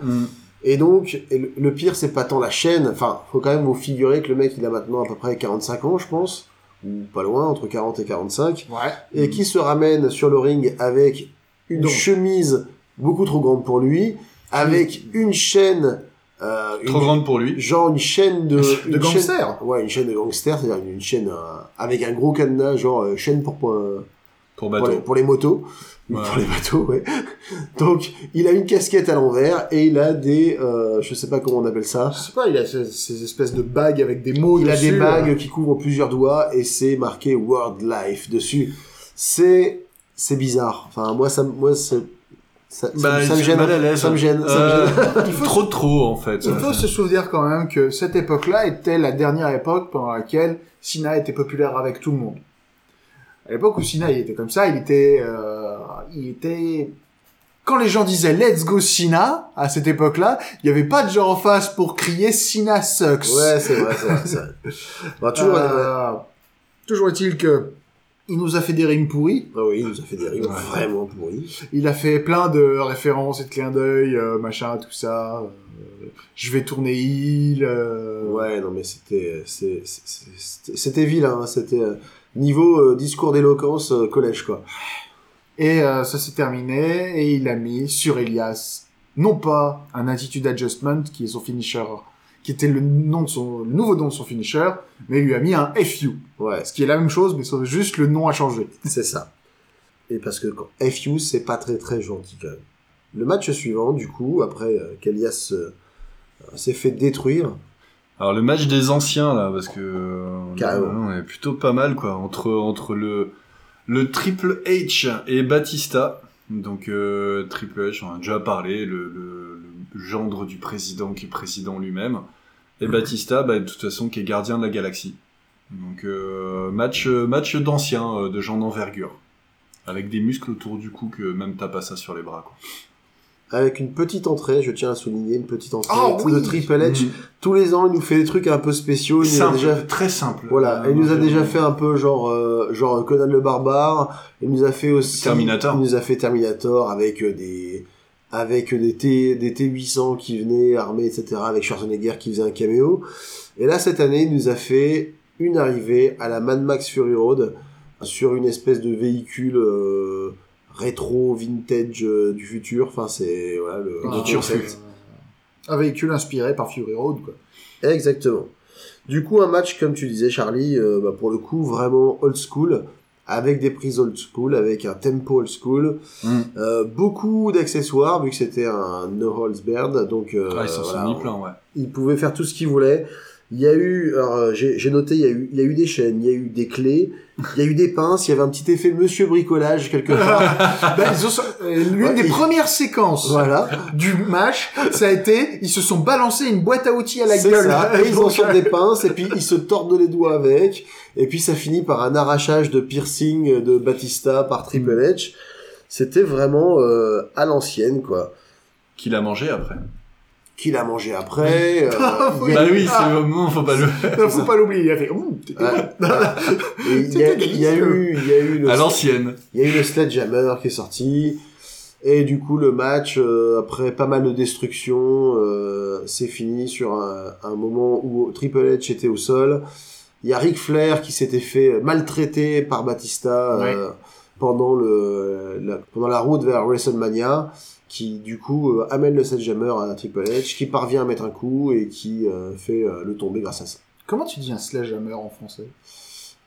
Et donc, et le, le pire, c'est pas tant la chaîne. Enfin, faut quand même vous figurer que le mec, il a maintenant à peu près 45 ans, je pense. Ou pas loin, entre 40 et 45. Ouais. Et qui se ramène sur le ring avec une Donc. chemise beaucoup trop grande pour lui. Avec une chaîne, euh, Trop une- grande pour lui. genre une chaîne de, De une gangster. chaîne- ouais, une chaîne de gangster, c'est-à-dire une, chaîne euh, avec un gros cadenas, genre euh, chaîne pour pour, euh, Pour pour, les, bateau. pour les motos, Ouais. pour les bateaux, ouais. Donc il a une casquette à l'envers et il a des, euh, je sais pas comment on appelle ça, Je sais pas, il a ces, ces espèces de bagues avec des mots il a des bagues qui couvrent plusieurs doigts et c'est marqué World Life dessus. C'est c'est bizarre. Enfin moi ça moi c'est ça, ça- Bah, ça me j'ai gêne. mal à l'aise. Ça me gêne. ça me Euh, gêne. trop trop en fait. Il faut se souvenir quand même que cette époque-là était la dernière époque pendant laquelle Sina était populaire avec tout le monde. À l'époque où Sina il était comme ça, il était, euh, il était. Quand les gens disaient Let's go Sina à cette époque-là, il n'y avait pas de gens en face pour crier Sina sucks. Ouais c'est vrai c'est vrai. c'est vrai. Bah, toujours. Euh, toujours est-il que il nous a fait des rimes pourris. Ah oui, il nous a fait des rimes Ouais. vraiment pourris. Il a fait plein de références et de clins d'œil, euh, machin, tout ça. euh, je vais tourner il. euh, Ouais, non, mais c'était, c'était c'était vilain, hein, c'était euh, niveau euh, discours d'éloquence collège, quoi. Et euh, ça s'est terminé et il a mis sur Elias non pas un attitude adjustment qui est son finisher, qui était le nom de son le nouveau nom de son finisher, mais il lui a mis un FU, Ouais, ce qui est la même chose mais sauf juste le nom a changé. c'est ça. Et parce que quand FU, c'est pas très très gentil quand même. Le match suivant, du coup, après euh, qu'Elias euh, s'est fait détruire, Alors le match des anciens là, parce que euh, on est plutôt pas mal quoi entre entre le le Triple H et Batista. Donc euh, Triple H, on a déjà parlé, le, le gendre du président qui est président lui-même, et Batista, bah, de toute façon qui est gardien de la galaxie. Donc euh, match match d'anciens, euh, de gens d'envergure, avec des muscles autour du cou que même t'as pas ça sur les bras quoi. avec une petite entrée, je tiens à souligner une petite entrée Ah de oui Triple H. Tous les ans, il nous fait des trucs un peu spéciaux. Il nous a Simple, déjà très simple. Voilà, Euh, il nous a euh, déjà fait un peu genre euh, genre Conan le barbare, il nous a fait aussi Terminator. il nous a fait Terminator avec euh, des avec des T des T800 qui venaient armés etc avec Schwarzenegger qui faisait un caméo. Et là cette année, il nous a fait une arrivée à la Mad Max Fury Road sur une espèce de véhicule euh, rétro vintage euh, du futur. Enfin c'est voilà le, concept. Un véhicule inspiré par Fury Road quoi. Exactement. Du coup, un match, comme tu disais, Charlie, euh, bah, pour le coup, vraiment old school, avec des prises old school, avec un tempo old school, Mm. euh, beaucoup d'accessoires, vu que c'était un no holds barred, donc euh, Ah, ils s'en sont voilà, mis plein, ouais. il pouvait faire tout ce qu'il voulait. Il y a eu, alors, euh, j'ai j'ai noté, il y, a eu, il y a eu des chaînes, il y a eu des clés, il y a eu des pinces, il y avait un petit effet Monsieur Bricolage quelque part. Ben, ils ont- euh, L'une Ouais, des premières séquences voilà. du match, ça a été, ils se sont balancés une boîte à outils à la gueule. ça. Et ils en Donc, sortent des pinces, et puis ils se tordent les doigts avec, et puis ça finit par un arrachage de piercing de Batista par Triple H. C'était vraiment euh, à l'ancienne, quoi. Qu'il a mangé après. Qu'il a mangé après. euh, Oui. y a- Bah oui, Ah. c'est le moment, faut pas le. Non, faut pas l'oublier, il a fait, il y, a, y a eu, il y a eu le, À l'ancienne. il y a eu le Sledgehammer qui est sorti. Et du coup, le match, euh, après pas mal de destruction, euh, c'est fini sur un, un moment où Triple H était au sol. Il y a Ric Flair qui s'était fait maltraiter par Batista euh, pendant le la, pendant la route vers WrestleMania, qui du coup euh, amène le Sledgehammer à Triple H, qui parvient à mettre un coup et qui euh, fait euh, le tomber grâce à ça. Comment tu dis un sledgehammer en français?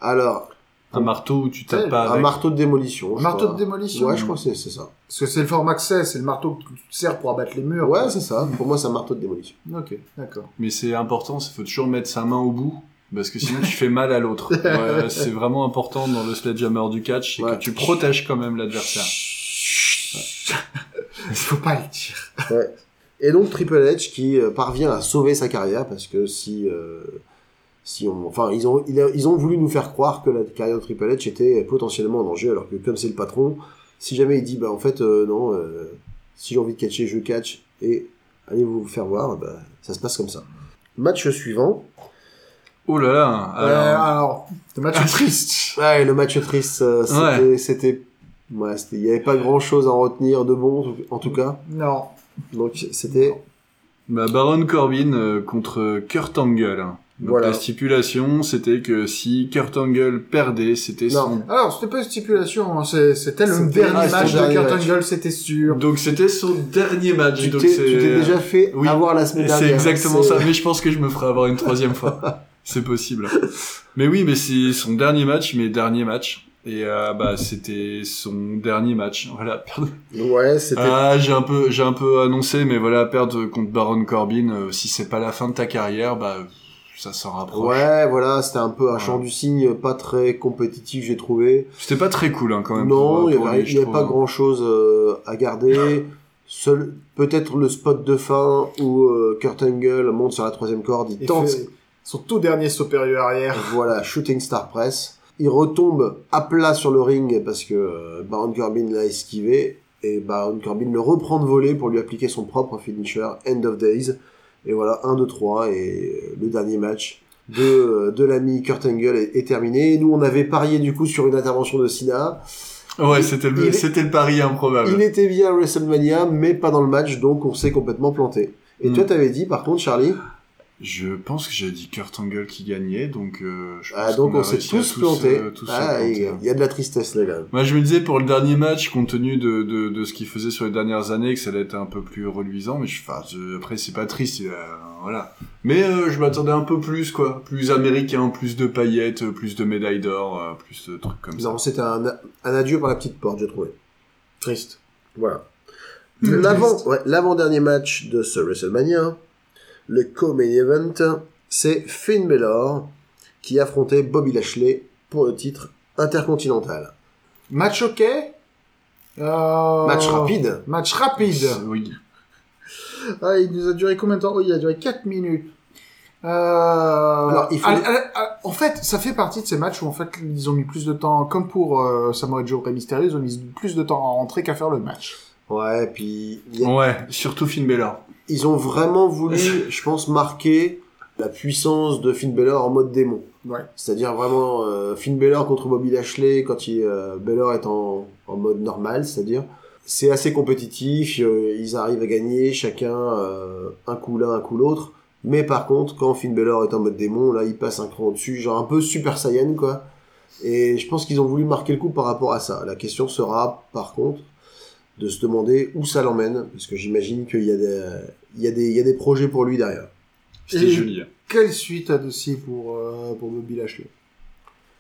Alors, Un marteau où tu tapes pas un avec. marteau de démolition. Un je marteau crois. de démolition Ouais, je crois que c'est c'est ça. Parce que c'est le format que c'est, c'est le marteau que tu sers pour abattre les murs. Ouais, c'est ça. Pour moi, c'est un marteau de démolition. Ok, d'accord. Mais c'est important, il faut toujours mettre sa main au bout. Parce que sinon tu fais mal à l'autre. Ouais, c'est vraiment important dans le sledgehammer du catch, c'est Ouais. que tu protèges quand même l'adversaire. Il faut pas le dire. Et donc Triple H qui euh, parvient à sauver sa carrière parce que si euh, si on enfin ils ont ils ont voulu nous faire croire que la carrière de Triple H était potentiellement en danger alors que comme c'est le patron si jamais il dit bah en fait euh, non euh, si j'ai envie de catcher je catch et allez vous faire voir bah ça se passe comme ça. Match suivant. Oh là là Euh, alors, alors, c'est match triste. Ouais, le match triste euh, c'était c'était ouais, c'était il y avait pas grand-chose à en retenir de bon en tout cas. Non. Donc c'était bah, Baron Corbin euh, contre Kurt Angle. Donc Voilà. la stipulation, c'était que si Kurt Angle perdait, c'était son... Alors, c'était pas une stipulation, hein, c'était le dernier match de dernier Kurt match. Angle, c'était sûr. Donc c'était son dernier match. tu donc t'es c'est- tu t'es déjà fait Oui. avoir la semaine C'est dernière. exactement C'est- ça, mais je pense que je me ferai avoir une troisième fois. C'est possible. Mais oui, mais c'est son dernier match, mes derniers matchs. Et euh, bah c'était son dernier match. Voilà, perdre. Ouais, c'était Ah, j'ai un peu, j'ai un peu annoncé, mais voilà, perdre contre Baron Corbin, euh, si c'est pas la fin de ta carrière, bah ça s'en rapproche. Ouais, voilà, c'était un peu un Ouais. chant du cygne pas très compétitif, j'ai trouvé. C'était pas très cool hein, quand même. non, il y pour avait, pas hein. grand chose à garder. Seul, peut-être le spot de fin où euh, Kurt Angle monte sur la troisième corde, il tente, fait son tout dernier supérieur arrière. voilà, shooting star press. Il retombe à plat sur le ring parce que euh, Baron Corbin l'a esquivé et Baron Corbin le reprend de voler pour lui appliquer son propre finisher, End of Days. Et voilà, 1, 2, 3 et euh, le dernier match de, euh, de l'ami Kurt Angle est, est terminé. Nous, on avait parié du coup sur une intervention de Cena. Ouais, c'était le, c'était le pari improbable. Il était bien à WrestleMania, mais pas dans le match, donc on s'est complètement planté. Et Mm. toi, t'avais dit, par contre, Charlie, Je pense que j'ai dit Kurt Angle qui gagnait, donc euh, je pense ah, donc a on s'est tous plantés. euh, ah, il y, a- il y a de la tristesse là, quand même. Moi, je me disais pour le dernier match, compte tenu de, de, de ce qu'il faisait sur les dernières années, que ça allait être un peu plus reluisant. Mais je, enfin, je- après, c'est pas triste, euh, voilà. Mais je m'attendais un peu plus, quoi. Plus américain, plus de paillettes, plus de médailles d'or, plus de trucs comme ça. Non, c'était un, un adieu par la petite porte, j'ai trouvé. Triste. Voilà. L'avant, l'avant-dernier match de ce WrestleMania, le co-main event, c'est Finn Balor qui affrontait Bobby Lashley pour le titre intercontinental. Match ok? Euh, Match rapide. Match rapide. Oui. Ah, il nous a duré combien de temps? Oh, il a duré 4 minutes. Euh... Alors, il faut- en fait, ça fait partie de ces matchs où en fait ils ont mis plus de temps, comme pour euh, Samoa Joe Rey Mysterio, ils ont mis plus de temps à rentrer qu'à faire le match. Ouais, puis a- Ouais, surtout Finn Balor. Ils ont vraiment voulu, je pense, marquer la puissance de Finn Balor en mode démon. Ouais. C'est-à-dire vraiment euh, Finn Balor contre Bobby Lashley quand il, euh, Balor est en, en mode normal, c'est-à-dire c'est assez compétitif, euh, ils arrivent à gagner chacun euh, un coup l'un, un coup l'autre. Mais par contre, quand Finn Balor est en mode démon, là, il passe un cran au-dessus, genre un peu Super Saiyan, quoi. Et je pense qu'ils ont voulu marquer le coup par rapport à ça. La question sera, par contre, de se demander où ça l'emmène, parce que j'imagine qu'il y a des, il y a des, il y a des projets pour lui derrière. C'était joli. hein. Quelle suite à dossier pour, euh, pour Bobby Lashley?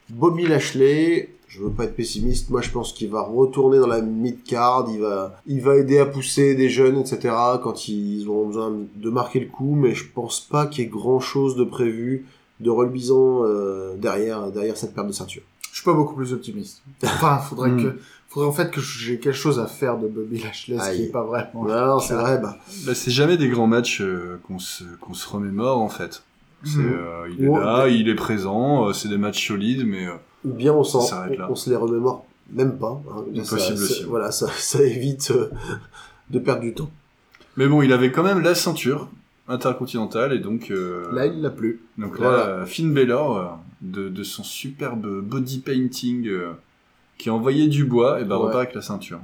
Bobby Lashley, je veux pas être pessimiste, moi je pense qu'il va retourner dans la mid-card, il va, il va aider à pousser des jeunes, etc. quand ils auront besoin de marquer le coup, mais je pense pas qu'il y ait grand chose de prévu de reluisant euh, derrière, derrière cette perte de ceinture. Je suis pas beaucoup plus optimiste. Enfin, faudrait Hmm. que, faudrait en fait que j'ai quelque chose à faire de Bobby Lashley, ce qui est pas vraiment. Non, c'est vrai, bah. Bah, c'est jamais des grands matchs euh, qu'on se, qu'on se remémore, en fait. Mhm. euh, il est Ouais. là, il est présent, euh, c'est des matchs solides, mais... euh, Ou bien on s'en, Ça s'arrête là. on, on se les remémore même pas. hein. Ça- Possible ça- aussi. Voilà, ça, ça évite euh, de perdre du temps. Mais bon, il avait quand même la ceinture intercontinentale, et donc... euh, Là, il l'a plus. Donc là, Voilà. Finn Balor, euh, de, de son superbe body painting euh, qui a envoyé du bois, et bah Ouais. repart avec la ceinture.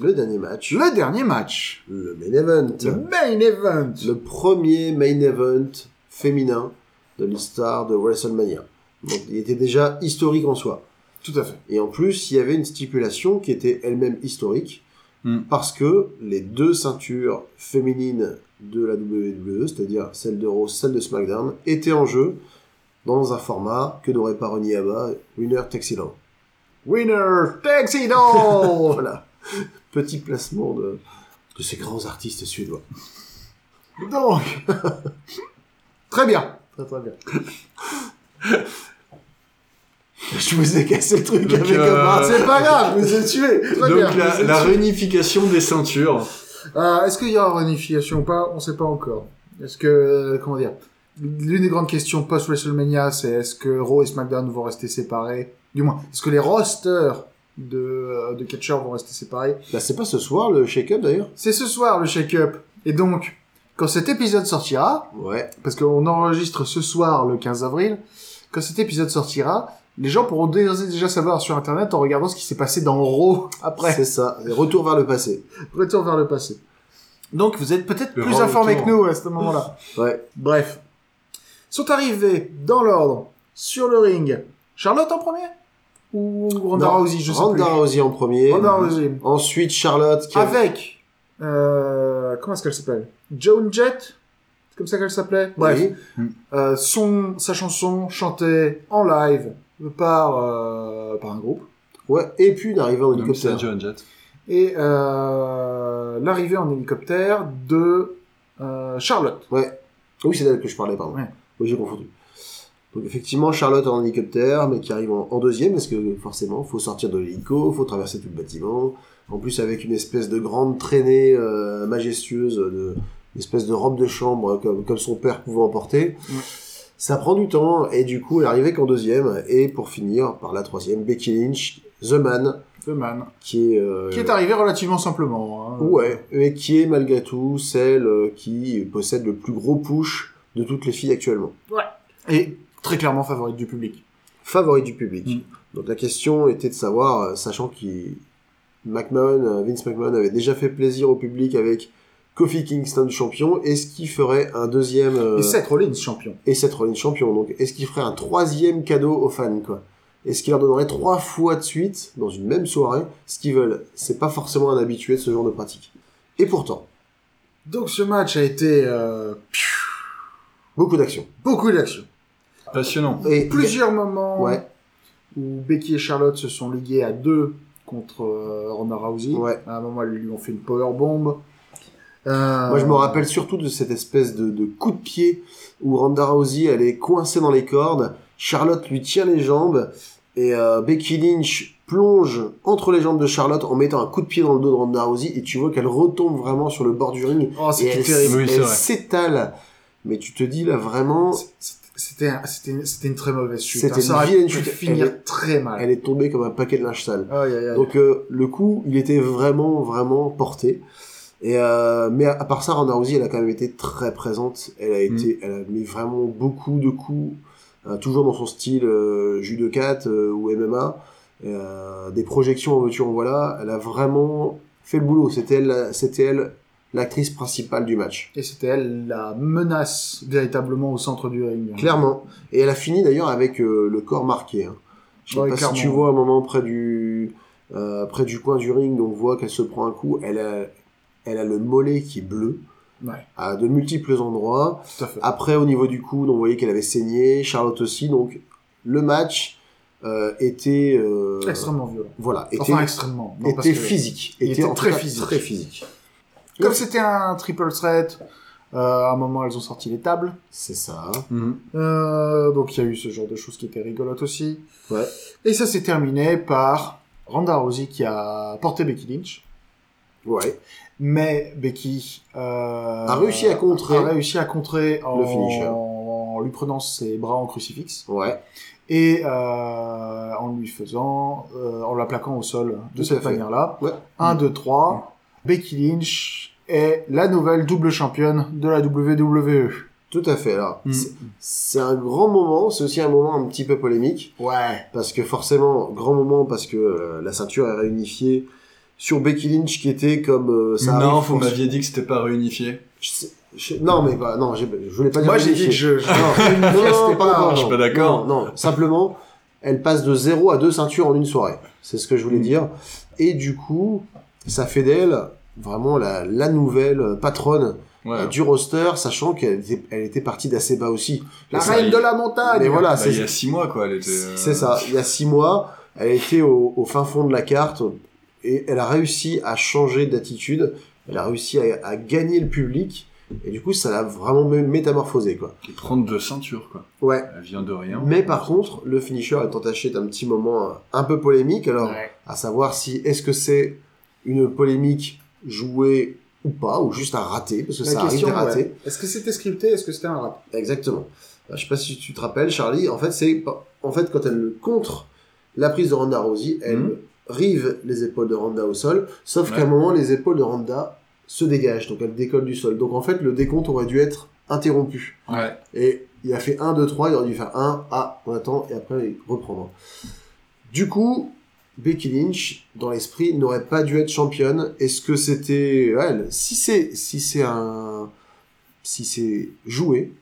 Le dernier match. Le dernier match. Le main event. Le main event. Le premier main event féminin de l'histoire de WrestleMania. Donc il était déjà historique en soi. Tout à fait. Et en plus, il y avait une stipulation qui était elle-même historique, Hmm. parce que les deux ceintures féminines de la WWE, c'est-à-dire celle de Raw, celle de SmackDown, étaient en jeu dans un format que n'aurait pas renié Abba, Winner All. Winner all. Voilà. Petit placement de, de ces grands artistes suédois. Donc, très bien. Très très bien. Je vous ai cassé le truc Donc, avec euh, Abba. C'est pas grave, je vous ai tué. Très Donc bien. la, la tué. réunification des ceintures. Euh, Est-ce qu'il y aura réunification ou pas? On sait pas encore. Est-ce que, euh, comment dire? L'une des grandes questions post-WrestleMania, c'est est-ce que Raw et SmackDown vont rester séparés? Du moins, est-ce que les rosters de, euh, de catcheurs vont rester séparés Bah, c'est pas ce soir le shake-up d'ailleurs C'est ce soir le shake-up. Et donc, quand cet épisode sortira, Ouais. parce qu'on enregistre ce soir le 15 avril, quand cet épisode sortira, les gens pourront déjà savoir sur Internet en regardant ce qui s'est passé dans Raw après. C'est ça. Retour vers le passé. Retour vers le passé. Donc vous êtes peut-être plus informés que nous à ce moment-là. Ouais. Bref. Sont arrivés dans l'ordre sur le ring. Charlotte en premier? Ou Ronda Rousey, je sais Ronda plus. Rousey en premier. Ronda Rousey. Ensuite, Charlotte qui a- Avec euh, comment est-ce qu'elle s'appelle? Joan Jett C'est comme ça qu'elle s'appelait? Bref. Oui. Euh, son, sa chanson chantée en live par, euh, par un groupe. Ouais. Et puis une arrivée en hélicoptère. Joan Jett. Et euh, l'arrivée en hélicoptère de euh, Charlotte. Ouais. Oui, c'est d'elle que je parlais, pardon. Ouais. Oui, j'ai confondu. Donc effectivement, Charlotte en hélicoptère, mais qui arrive en, en deuxième, parce que forcément, faut sortir de l'hélico, faut traverser tout le bâtiment. En plus, avec une espèce de grande traînée euh, majestueuse, de, une espèce de robe de chambre comme, comme son père pouvait en porter. Ouais. Ça prend du temps, et du coup, elle arrivée qu'en deuxième, et pour finir, par la troisième, Becky Lynch, The Man, The Man. qui est... euh, Qui est arrivé relativement simplement. hein. Ouais, mais qui est malgré tout celle euh, qui possède le plus gros push de toutes les filles actuellement. Et très clairement favorite du public. Favorite du public. Mm. Donc la question était de savoir, euh, sachant qu'il McMahon, euh, Vince McMahon avait déjà fait plaisir au public avec Kofi Kingston champion, est-ce qu'il ferait un deuxième euh, Et Seth Rollins champion. et Seth Rollins champion Donc est-ce qu'il ferait un troisième cadeau aux fans quoi? Est-ce qu'il leur donnerait trois fois de suite dans une même soirée? Ce qu'ils veulent C'est pas forcément un habitué de ce genre de pratique. Et pourtant, Donc ce match a été euh, beaucoup d'action. beaucoup d'action. Passionnant. Et Plusieurs moments Ouais. où Becky et Charlotte se sont liguées à deux contre euh, Ronda Rousey. Ouais. À un moment, elles lui ont fait une powerbomb. Euh, Moi, je me rappelle surtout de cette espèce de, de coup de pied où Ronda Rousey, elle est coincée dans les cordes. Charlotte lui tient les jambes et euh, Becky Lynch plonge entre les jambes de Charlotte en mettant un coup de pied dans le dos de Ronda Rousey et tu vois qu'elle retombe vraiment sur le bord du ring Oh, et elle. Oui, s'étale. Mais tu te dis là vraiment, C'était un- c'était c'était une très mauvaise chute. C'était hein. Ça une aurait vilaine pu chute. finir Elle est- très mal. elle est tombée comme un paquet de linge sale. Donc euh, le coup, il était vraiment, vraiment porté. Et euh, mais à, à part ça, Ronda Rousey, elle a quand même été très présente. Elle a été, elle a mis vraiment beaucoup de coups, euh, toujours dans son style euh, judo 4 euh, ou MMA. Euh, des projections en voiture, en voilà. Elle a vraiment fait le boulot. C'était elle, c'était elle l'actrice principale du match. Et c'était elle la menace véritablement au centre du ring. Clairement. Et elle a fini d'ailleurs avec euh, le corps marqué. Hein. Je sais Ouais, pas clairement. si tu vois un moment près du euh, près du coin du ring, on voit qu'elle se prend un coup. Elle a elle a le mollet qui est bleu Ouais, à de multiples endroits. tout à fait. Après au niveau du coude, on voyait qu'elle avait saigné. Charlotte aussi. Donc le match euh, était euh, extrêmement violent. voilà était Enfin, extrêmement. Non, parce était que- physique. était très physique. Très physique. Comme c'était un triple threat, euh, à un moment, elles ont sorti les tables. C'est ça. Mhm. Euh, donc il y a eu ce genre de choses qui étaient rigolotes aussi. Ouais. Et ça s'est terminé par Ronda Rousey qui a porté Becky Lynch. Ouais. Mais Becky euh, A réussi à contrer. a réussi à contrer en, Le finisher. en lui prenant ses bras en crucifix Ouais. et euh, en lui faisant, euh, en la plaquant au sol de Tout cette manière-là. Ouais. 1, 2, 3. Becky Lynch est la nouvelle double championne de la WWE. Tout à fait. Alors, Mm. c'est- un grand moment. C'est aussi un moment un petit peu polémique. Ouais. parce que forcément grand moment parce que euh, la ceinture est réunifiée sur Becky Lynch qui était comme euh, ça non, arrive vous m'aviez dit que c'était pas réunifié. Je sais- je- non mais bah, non je voulais pas dire Moi, j'ai dit que je, je non, non, pas- non, je suis non. pas d'accord. Non, non, simplement, elle passe de 0 à 2 ceintures en une soirée. C'est ce que je voulais Mm. dire. Et du coup, ça fait d'elle vraiment la, la nouvelle patronne Ouais. euh, du roster, sachant qu'elle était, elle était partie d'assez bas aussi. La Ça, reine il- de la montagne. Mais voilà, Bah, c'est il y a six mois, quoi. Elle était. euh, c'est ça. Il y a 6 mois, elle était au, au fin fond de la carte et elle a réussi à changer d'attitude. Elle a réussi à, à gagner le public. Et du coup, ça l'a vraiment mé- métamorphosé, quoi. Et prendre deux ceintures, quoi. Ouais. Elle vient de rien. Mais par contre, le finisher est entaché d'un petit moment euh, un peu polémique. Alors, Ouais. à savoir si est-ce que c'est une polémique jouée ou pas, ou juste un raté, parce que La ça arrive question, des ratés. ouais. Est-ce que c'était scripté Est-ce que c'était un rap? Exactement. Euh, Je sais pas si tu te rappelles, Charlie. En fait, c'est en fait quand elle contre la prise de Ronda Rousey, elle Mhm. rive les épaules de Ronda au sol. Sauf Ouais. qu'à un moment, les épaules de Ronda se dégagent, donc elle décolle du sol. Donc en fait, le décompte aurait dû être interrompu. Ouais. Et il a fait 1, 2, 3, il aurait dû faire 1, ah, on attend, et après reprendre. Du coup, Becky Lynch, dans l'esprit, n'aurait pas dû être championne. Est-ce que c'était elle Si c'est si c'est un si c'est joué,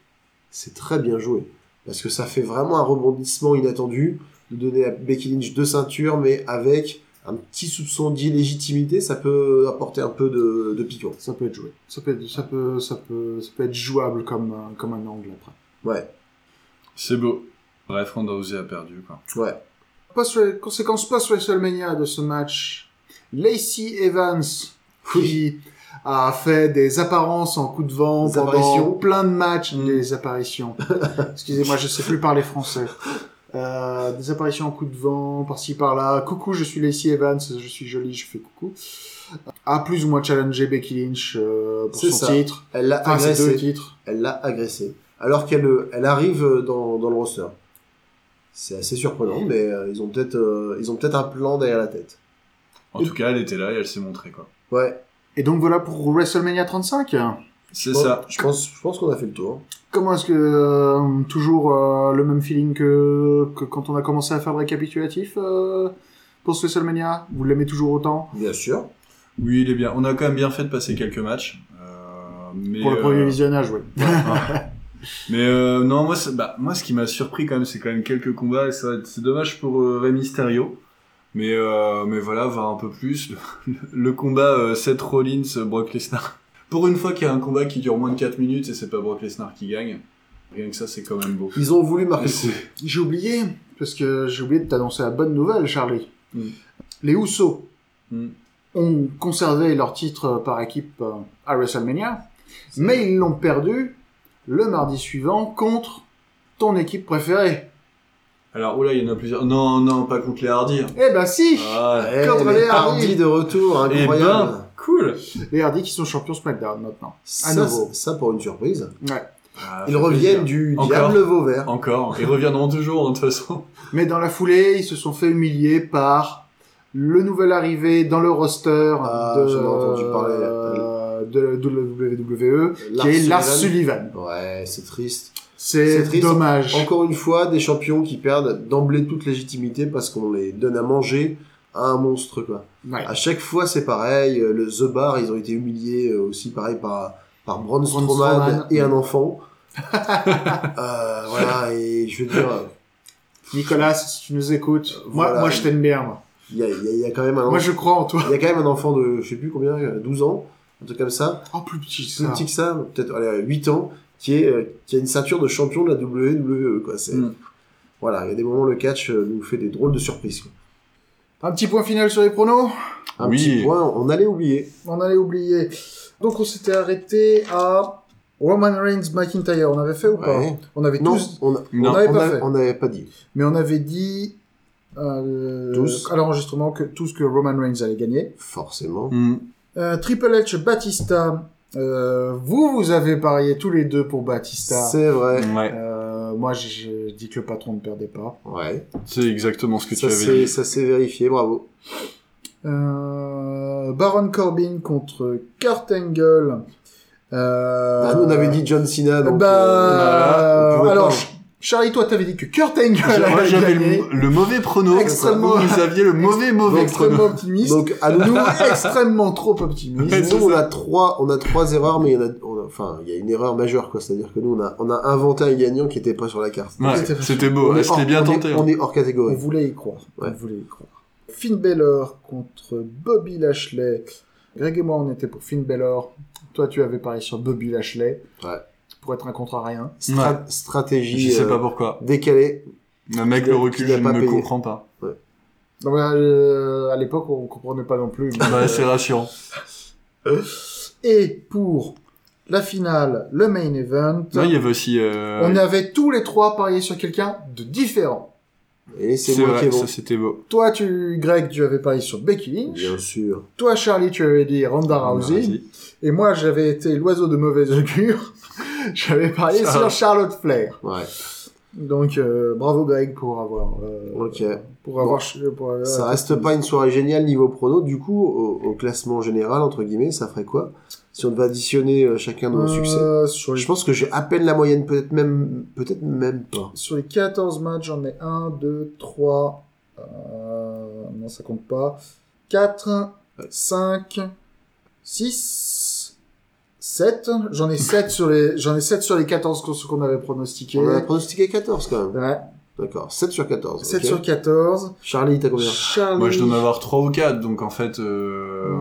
c'est très bien joué parce que ça fait vraiment un rebondissement inattendu de donner à Becky Lynch deux ceintures, mais avec un petit soupçon d'illégitimité, ça peut apporter un peu de, de piquant. Ça peut être joué. Ça peut être, ça peut, ça peut, ça peut être jouable comme, un- comme un angle après. Ouais, C'est beau. Bref, Ronda Rousey a perdu, quoi. ouais. Post conséquence post-WrestleMania de ce match, Lacey Evans, qui a fait des apparences en coup de vent Des pendant plein de matchs, Mm. des apparitions. Excusez-moi, je sais plus parler français. Euh, des apparitions en coup de vent, par-ci par-là. Coucou, je suis Lacey Evans, je suis jolie, je fais coucou. A plus ou moins challengé Becky Lynch euh, pour son ça. titre. Elle l'a Enfin, ses deux agressé. titres. Elle l'a agressé. Alors qu'elle euh, elle arrive dans, dans le roster. C'est assez surprenant, mais euh, ils ont peut-être euh, ils ont peut-être un plan derrière la tête. En tout cas, elle était là et elle s'est montrée, quoi. Ouais. Et donc voilà pour WrestleMania 35. C'est ça. Je pense je pense qu'on a fait le tour. Comment est-ce que euh, toujours euh, le même feeling que, que quand on a commencé à faire le récapitulatif euh, pour ce WrestleMania? Vous l'aimez toujours autant? Bien sûr. Oui, il est bien. On a quand même bien fait de passer quelques matchs. Euh, mais, Pour le premier euh, visionnage, oui. Mais euh, non, moi, bah, moi, ce qui m'a surpris quand même, c'est quand même quelques combats. C'est dommage pour euh, Rey Mysterio. Mais, euh, mais voilà, voir un peu plus. Le, le combat euh, Seth Rollins, euh, Brock Lesnar. Pour une fois qu'il y a un combat qui dure moins de 4 minutes et c'est pas Brock Lesnar qui gagne. Rien que ça, c'est quand même beau. Ils ont voulu marquer J'ai oublié, parce que j'ai oublié de t'annoncer la bonne nouvelle, Charlie. Mm. Les Usos Mm. ont conservé leur titre par équipe à WrestleMania, mais ils l'ont perdu le mardi suivant contre ton équipe préférée. Alors, oula, il y en a plusieurs. Non, non, pas contre les Hardy. Eh ben si Ah, Eh, Contre les les Hardy. Hardy de retour, eh incroyable. ben, cool. Les Hardy qui sont champions SmackDown maintenant. à ça, nouveau. ça pour une surprise. Ouais. Ah, Ils reviennent plaisir. du Encore. diable Vauvert. Encore. Ils reviendront toujours, de toute façon. Mais dans la foulée, ils se sont fait humilier par le nouvel arrivé dans le roster Ah, de, j'en ai entendu parler. euh, de, de WWE, Lars qui est Lars Sullivan. Ouais, c'est triste. C'est dommage. Encore une fois, des champions qui perdent d'emblée toute légitimité parce qu'on les donne à manger à un monstre, quoi. Ouais. À chaque fois, c'est pareil. Euh, Le The Bar, ils ont été humiliés euh, aussi, pareil, par, par Braun Strowman, et un enfant. euh, voilà, et je veux dire, Nicolas, si tu nous écoutes, moi, Voilà. moi je t'aime bien. Moi. il y a, y a- il y a quand même un moi je crois en toi. il y a quand même un enfant de, je sais plus combien, euh, 12 ans, un truc comme ça, Oh, plus petit que plus ça. petit que ça, peut-être allez, 8 ans, qui est euh, qui a une ceinture de champion de la WWE, quoi. C'est Mm. voilà, il y a des moments le catch euh, nous fait des drôles de surprises. Quoi. Un petit point final sur les pronos? Un Oui. petit point, on allait oublier. On allait oublier. Donc on s'était arrêté à Roman Reigns McIntyre. On avait fait ou pas? Ouais. On avait Non, tous, on a- Non. on n'avait on pas a- fait. on n'avait pas dit. Mais on avait dit euh, Tous. à l'enregistrement que tous que Roman Reigns allait gagner. Forcément. Hmm. Euh, Triple H Batista. euh, vous, vous avez parié tous les deux pour Batista. C'est vrai. Ouais. Euh, moi, j'ai- j'ai dit que le patron ne perdait pas. Ouais. C'est exactement ce que Ça tu avais dit. ça s'est vérifié, bravo. Euh, Baron Corbin contre Kurt Angle. Euh, Ah, nous, on avait dit John Cena, donc bah, euh, on alors, Charlie, toi, t'avais dit que Kurt Angle Moi, allait j'avais gagner. le, le mauvais prono. Extrêmement- Vous aviez le mauvais, mauvais extrêmement prono. optimiste. Donc, à nous, extrêmement trop optimiste. Nous, on a trois, on a trois erreurs, mais il y en a, on a- enfin, il y a une erreur majeure, quoi. C'est-à-dire que nous, on a, on a inventé un gagnant qui était pas sur la carte. Ouais, C'était- beau. On Ouais, C'était bien on est- tenté. hein. On est hors On catégorie. voulait y croire. Ouais. On voulait y croire. Finn Balor contre Bobby Lashley. Greg et moi, on était pour Finn Balor. Toi, tu avais parié sur Bobby Lashley. Ouais. Pour être un contre rien. Stra- Je Stratégie sais euh, pas pourquoi. décalée. Le mec, le recul, je ne comprends pas. Donc, euh, à l'époque, on comprenait pas non plus. Bah, c'est rassurant. Et pour la finale, le main event, Non, il y avait aussi. euh, on avait tous les trois parié sur quelqu'un de différent. Et c'est moi qui ça c'était beau. Toi, tu, Greg, tu avais parié sur Becky Lynch. Bien sûr. Toi, Charlie, tu avais dit Ronda Rousey. Et moi, j'avais été l'oiseau de mauvaise augure. j'avais parié Charlotte. sur Charlotte Flair. Ouais. Donc, euh, bravo Greg pour avoir... euh, Ok. Pour avoir... pour avoir- Ça reste pas une soirée géniale niveau prono. Du coup, au, au classement général, entre guillemets, ça ferait quoi? Si on devait additionner euh, chacun de nos Euh, succès. les, Je pense que j'ai à peine la moyenne, peut-être même, peut-être même pas. sur les 14 matchs, j'en ai 1, 2, 3... Euh, non, ça compte pas. 4, 5, 6... 7, j'en ai 7 sur les, j'en ai 7 sur les 14 qu'on- avait pronostiqué. On a pronostiqué 14 quand même. Ouais, D'accord. 7 sur 14. 7 ok. sur 14. Charlie, t'as combien? Charlie. Moi, je dois en avoir 3 ou 4, donc en fait. Euh...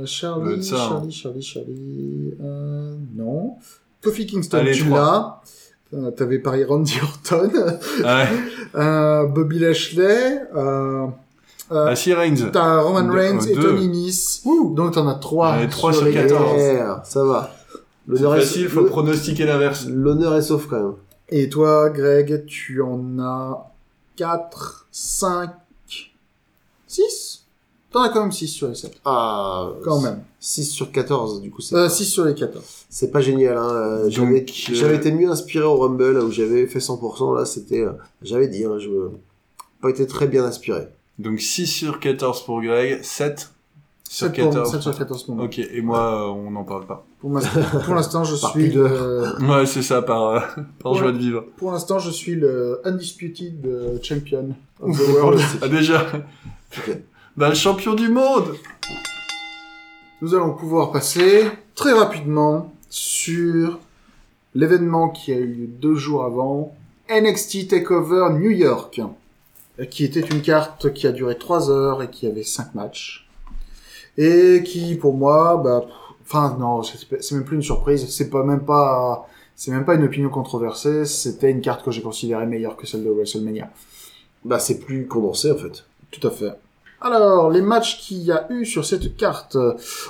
Euh, Charlie, ça, hein. Charlie, Charlie, Charlie, euh, non. Kofi Kingston, Allez, tu l'as. Euh, T'avais parié Randy Orton. Ouais. euh, Bobby Lashley. Euh, euh, Ah, si, Reigns. T'as Roman Reigns et. Tony Nice. Donc t'en as 3. Ouais, trois sur 14. Yeah, ça va. C'est L'honneur est, facile, faut le- pronostiquer l'inverse. l'honneur est sauf quand même. Et toi, Greg, tu en as 4, 5, 6 T'en as quand même 6 sur les 7. Ah, Quand même. 6 sur 14, du coup, c'est, Euh, 6 sur les 14. c'est pas génial, hein. Euh, J'avais, euh, été mieux inspiré au Rumble, là, où j'avais fait 100%, là, c'était, euh, j'avais dit, hein, je, pas été très bien inspiré. Donc 6 sur 14 pour Greg, 7 sur 7, pour, 14. 7 sur 14 pour moi. Ok, et moi, euh, on n'en parle pas. Pour, l'instant, je Par suis le, Ouais, c'est ça, par, euh, par Ouais. joie de vivre. pour l'instant, je suis le undisputed euh, champion of the world. Ah, déjà Ok. Bah, le champion du monde Nous allons pouvoir passer très rapidement sur l'événement qui a eu lieu deux jours avant, NXT Takeover New York, qui était une carte qui a duré trois heures et qui avait cinq matchs. Et qui, pour moi, bah, enfin, non, c'est même plus une surprise, c'est pas même pas, c'est même pas une opinion controversée, c'était une carte que j'ai considérée meilleure que celle de WrestleMania. Bah, c'est plus condensé, en fait. Tout à fait. Alors, les matchs qu'il y a eu sur cette carte,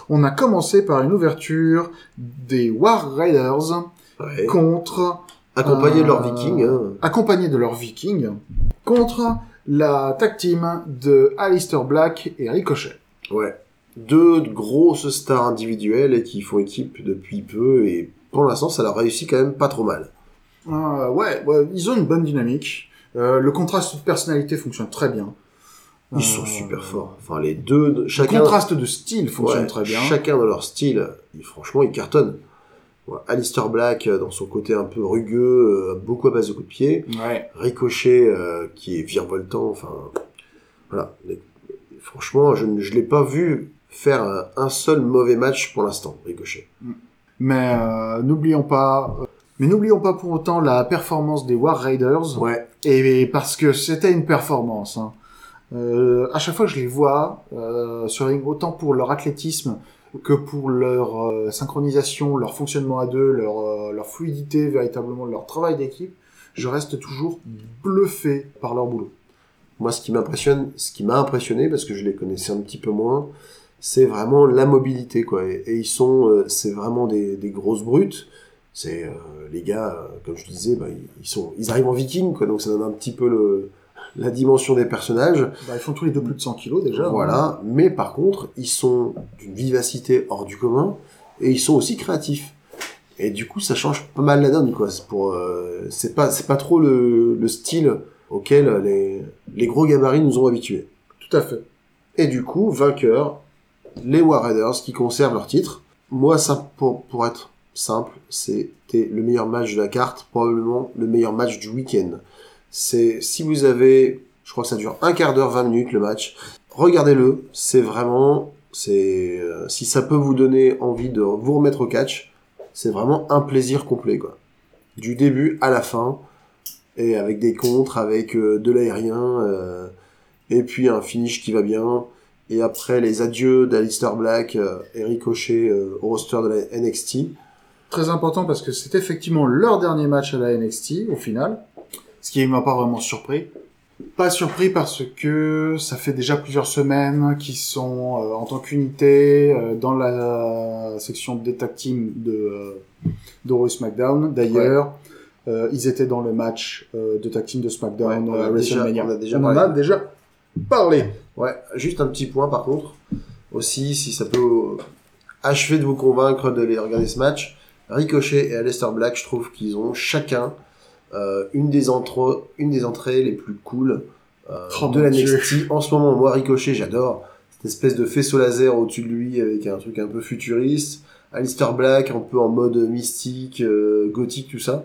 on a commencé par une ouverture des War Raiders Ouais. contre, Accompagné de leur Euh, viking, hein. accompagnés de leurs Vikings, contre la tag team de Alistair Black et Ricochet. Ouais. Deux grosses stars individuelles et qui font équipe depuis peu et pour l'instant ça leur réussit quand même pas trop mal. Euh, ouais, ouais, ils ont une bonne dynamique. Euh, le contraste de personnalité fonctionne très bien. Ils Euh, sont super forts. Enfin les deux, Le chacun, contraste de style fonctionne ouais, très bien. chacun dans leur style, franchement ils cartonnent. Alistair Black euh, dans son côté un peu rugueux, euh, beaucoup à base de coups de pied. Ouais. Ricochet euh, qui est virevoltant, enfin voilà. Franchement je ne je l'ai pas vu faire un, un seul mauvais match pour l'instant, Ricochet. Mais euh, n'oublions pas, euh, mais n'oublions pas pour autant la performance des War Raiders. Ouais. Et parce que c'était une performance. Hein. Euh, à chaque fois que je les vois euh, sur ring, autant pour leur athlétisme que pour leur euh, synchronisation, leur fonctionnement à deux, leur, euh, leur fluidité, véritablement leur travail d'équipe, je reste toujours bluffé par leur boulot. Moi, ce qui m'impressionne, ce qui m'a impressionné, parce que je les connaissais un petit peu moins, c'est vraiment la mobilité, quoi. Et, et ils sont, euh, c'est vraiment des, des grosses brutes. C'est euh, les gars, comme je disais, bah, ils, ils sont, ils arrivent en viking, quoi. Donc ça donne un petit peu le, la dimension des personnages. Bah, ils font tous les deux plus de 100 kilos déjà. hein. Voilà. Mais par contre, ils sont d'une vivacité hors du commun et ils sont aussi créatifs. Et du coup, ça change pas mal la donne, quoi. C'est pour, euh, c'est pas, c'est pas trop le, le style auquel les, les gros gabarits nous ont habitués. Tout à fait. Et du coup, vainqueur, les War Raiders qui conservent leur titre. Moi, ça, pour, pour être simple, c'était le meilleur match de la carte, probablement le meilleur match du week-end. C'est si vous avez, je crois que ça dure un quart d'heure, 20 minutes le match, regardez-le. C'est vraiment, c'est euh, si ça peut vous donner envie de vous remettre au catch, c'est vraiment un plaisir complet quoi. Du début à la fin et avec des contres, avec euh, de l'aérien euh, et puis un finish qui va bien. Et après les adieux d'Alistair Black euh, et Ricochet euh, au roster de la NXT. Très important parce que c'est effectivement leur dernier match à la NXT au final, ce qui m'a pas vraiment surpris. Pas surpris parce que ça fait déjà plusieurs semaines qu'ils sont euh, en tant qu'unité euh, dans la section des tag team de euh, de SmackDown. D'ailleurs, ils étaient dans le match de tag team de SmackDown Ouais, on a à déjà- WrestleMania. on a déjà On en parlé. a déjà parlé. Ouais, juste un petit point par contre. Aussi, si ça peut achever de vous convaincre de les regarder ce match, Ricochet et Aleister Black, je trouve qu'ils ont chacun une, des entre- une des entrées les plus cool euh, Oh de la. NXT. En ce moment, moi, Ricochet, j'adore. Cette espèce de faisceau laser au-dessus de lui avec un truc un peu futuriste. Aleister Black, un peu en mode mystique, euh, gothique, tout ça.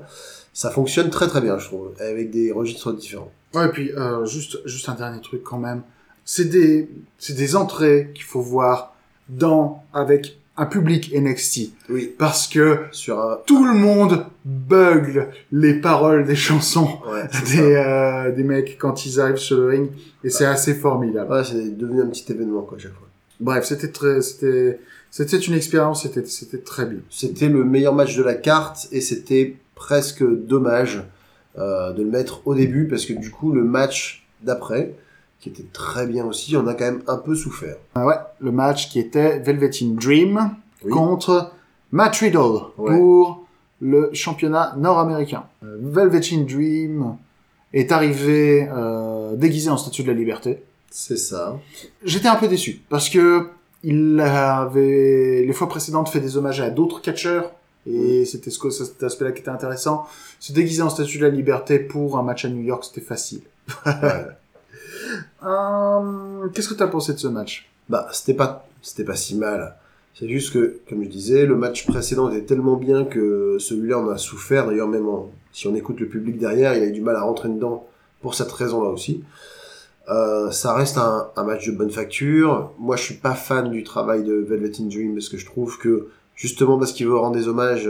Ça fonctionne très très bien, je trouve, avec des registres différents. Ouais, et puis euh, juste, juste un dernier truc quand même. C'est des, c'est des entrées qu'il faut voir dans avec un public NXT Oui, parce que sur un... tout le monde bugle les paroles des chansons Ouais, des, euh, des mecs quand ils arrivent sur le ring et c'est assez formidable. Ouais, c'est devenu un petit événement, quoi, à chaque fois. Bref, c'était très, c'était, c'était une expérience, c'était, c'était très bien. C'était le meilleur match de la carte et c'était presque dommage euh, de le mettre au début parce que du coup le match d'après, qui était très bien aussi, on a quand même un peu souffert. Ah ouais, le match qui était Velveteen Dream Oui. contre Matt Riddle Ouais. pour le championnat nord-américain. Euh, Velveteen Dream est arrivé euh, déguisé en statue de la liberté. C'est ça. J'étais un peu déçu parce que il avait les fois précédentes fait des hommages à d'autres catcheurs et c'était ce cet aspect-là qui était intéressant. Se déguiser en statue de la liberté pour un match à New York, c'était facile. Ouais. Euh, Qu'est-ce que tu as pensé de ce match? Bah, c'était pas, c'était pas si mal. C'est juste que, comme je disais, le match précédent était tellement bien que celui-là on a souffert. D'ailleurs, même si on écoute le public derrière, il a eu du mal à rentrer dedans pour cette raison-là aussi. Euh, ça reste un, match de bonne facture. Moi, je suis pas fan du travail de Velveteen Dream parce que je trouve que justement parce qu'il veut rendre des hommages,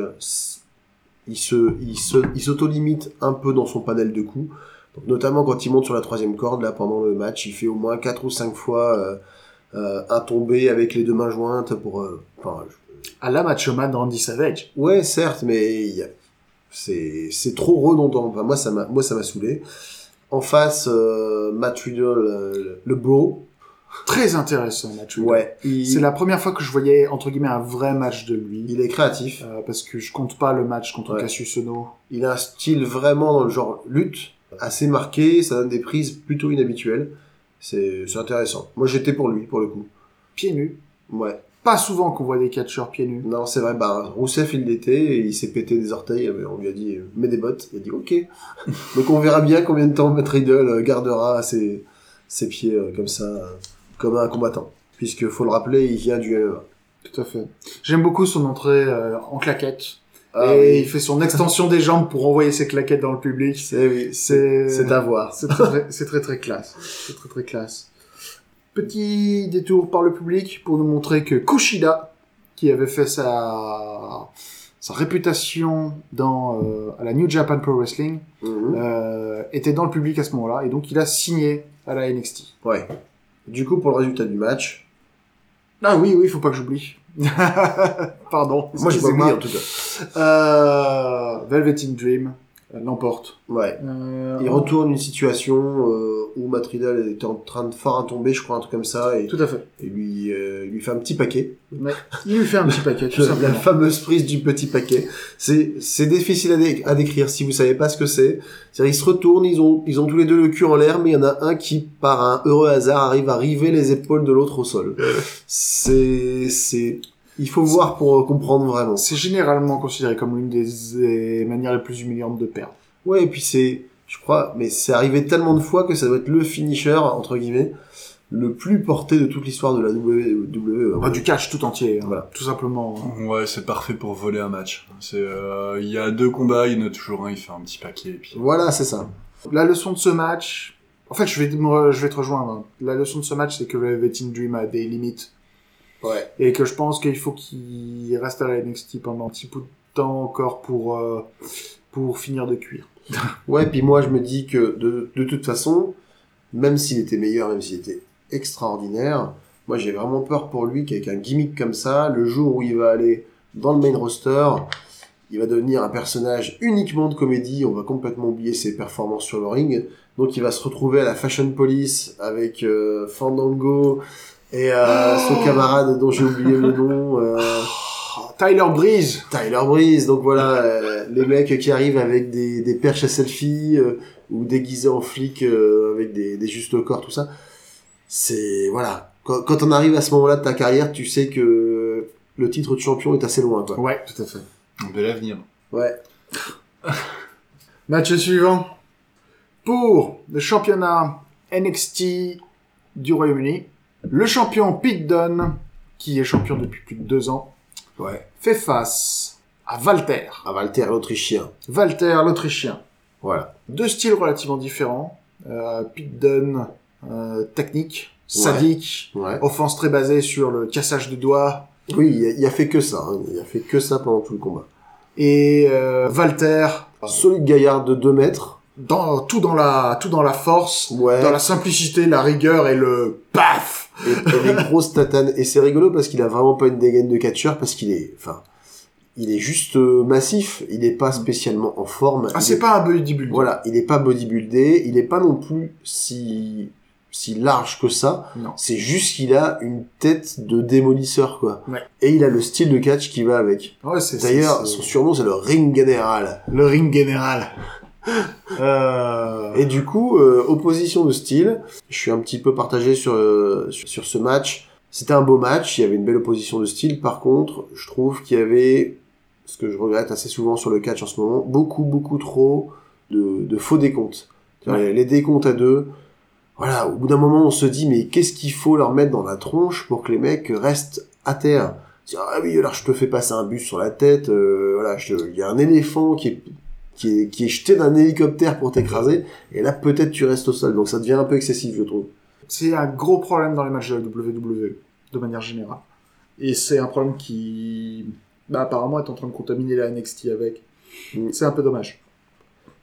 il se, il se, il s'auto-limite un peu dans son panel de coups. Donc, notamment quand il monte sur la troisième corde là pendant le match, il fait au moins quatre ou cinq fois euh, euh, un tombé avec les deux mains jointes pour. euh, enfin, je- À la Macho Man de Randy Savage. Ouais, certes, mais il y a- c'est c'est trop redondant. Enfin, moi, ça m'a moi ça m'a saoulé. En face, euh, Matt Riddle, le bro. Très intéressant, Matt Riddle. Ouais, il, C'est la première fois que je voyais, entre guillemets, un vrai match de lui. il est créatif. Euh, parce que je compte pas le match contre Ouais. Cassius Ono. Il a un style vraiment dans le genre lutte, assez marqué. Ça donne des prises plutôt inhabituelles. C'est intéressant. Moi, j'étais pour lui, pour le coup. Pieds nus. Ouais. Pas souvent qu'on voit des catcheurs pieds nus. Non, c'est vrai. Bah, Rousseff, il l'était et il s'est pété des orteils. euh, On lui a dit, euh, mets des bottes. Il a dit, ok. Donc, on verra bien combien de temps Matt Riddle euh, gardera ses, ses pieds comme ça, comme un combattant. Puisque, faut le rappeler, il vient du MMA. Tout à fait. J'aime beaucoup son entrée euh, en claquette. Ah et oui. il fait son extension des jambes pour envoyer ses claquettes dans le public. C'est, oui, C'est, c'est à voir. c'est très, c'est très très classe. C'est très très classe. Petit détour par le public pour nous montrer que Kushida, qui avait fait sa, sa réputation dans, euh, à la New Japan Pro Wrestling, Mhm. euh, était dans le public à ce moment-là, et donc il a signé à la NXT. Ouais. Du coup, pour le résultat du match, Ah oui, oui, faut pas que j'oublie. Pardon. moi, j'ai pas oublié, en tout cas. Euh, Velveteen Dream l'emporte. Ouais. Euh, Il retourne une situation euh, où Matt Riddle était en train de faire un tombé, je crois, un truc comme ça, et, Tout à fait. et lui, euh, lui fait un petit paquet. Ouais. Il lui fait un petit paquet, tout la simplement. fameuse prise du petit paquet. C'est, c'est difficile à, dé- à décrire si vous savez pas ce que c'est. C'est-à-dire, ils se retournent, ils ont, ils ont tous les deux le cul en l'air, mais il y en a un qui, par un heureux hasard, arrive à river les épaules de l'autre au sol. C'est, c'est, il faut voir pour euh, comprendre vraiment. C'est généralement considéré comme l'une des, des manières les plus humiliantes de perdre. Ouais, et puis c'est, je crois, mais c'est arrivé tellement de fois que ça doit être le finisher, entre guillemets. le plus porté de toute l'histoire de la WWE. Bah, du catch tout entier, hein, Voilà. tout simplement. hein. Ouais, c'est parfait pour voler un match. C'est, euh, il y a deux combats, il y en a toujours un, il fait un petit paquet et puis. Voilà, c'est ça. La leçon de ce match, en fait, je vais, je vais te rejoindre. hein. La leçon de ce match, c'est que Velveteen Dream a des limites. Ouais. Et que je pense qu'il faut qu'il reste à la NXT pendant un petit bout de temps encore pour, euh, pour finir de cuire. Ouais, puis moi je me dis que de, de toute façon, même s'il était meilleur, même s'il était extraordinaire, moi j'ai vraiment peur pour lui qu'avec un gimmick comme ça, le jour où il va aller dans le main roster, il va devenir un personnage uniquement de comédie, on va complètement oublier ses performances sur le ring, donc il va se retrouver à la Fashion Police avec euh, Fandango et euh, son camarade dont j'ai oublié le nom. euh, Oh, Tyler Breeze Tyler Breeze, donc voilà, euh, les mecs qui arrivent avec des, des perches à selfie euh, ou déguisés en flic euh, avec des, des justes au corps, tout ça. C'est voilà, quand, quand on arrive à ce moment-là de ta carrière, tu sais que le titre de champion est assez loin, quoi. Ouais, tout à fait. De l'avenir. Ouais. Match suivant. Pour le championnat NXT du Royaume-Uni, le champion Pete Dunne, qui est champion depuis plus de deux ans, Ouais. fait face à Walter. À Walter, l'Autrichien. Walter, l'Autrichien. Voilà. Deux styles relativement différents. Euh, Pete Dunne, euh, technique, sadique, Ouais. offense très basée sur le cassage de doigts. Oui, il a, il a fait que ça. hein. Il a fait que ça pendant tout le combat. Et euh, Walter, Solide gaillard de 2 mètres. dans, tout, dans la, tout dans la force, Ouais. dans la simplicité, la rigueur et le paf Et, et les grosses tatanes. Et c'est rigolo parce qu'il a vraiment pas une dégaine de catcheur parce qu'il est, enfin, il est juste euh, massif. Il est pas spécialement en forme. Ah, c'est est- pas un bodybuilder. Voilà, il est pas bodybuildé, il est pas non plus si si large que ça. Non. C'est juste qu'il a une tête de démolisseur quoi. Ouais. Et il a le style de catch qui va avec. Ouais, D'ailleurs, son surnom c'est le ring général. le ring général. Euh... Et du coup, euh, opposition de style, je suis un petit peu partagé sur euh, sur, sur ce match. C'était un beau match, il y avait une belle opposition de style. Par contre, je trouve qu'il y avait ce que je regrette assez souvent sur le catch en ce moment, beaucoup beaucoup trop de, de faux décomptes. Les, décomptes à deux. Voilà, au bout d'un moment, on se dit mais qu'est-ce qu'il faut leur mettre dans la tronche pour que les mecs restent à terre? Ah oui, alors je te fais passer un bus sur la tête. euh, voilà, je- il y a un éléphant qui est qui est, qui est jeté d'un hélicoptère pour t'écraser, et là peut-être tu restes au sol, donc ça devient un peu excessif je trouve. C'est un gros problème dans les matchs de la WWE, de manière générale. Et c'est un problème qui, bah, apparemment, est en train de contaminer la NXT avec. Mm. C'est un peu dommage.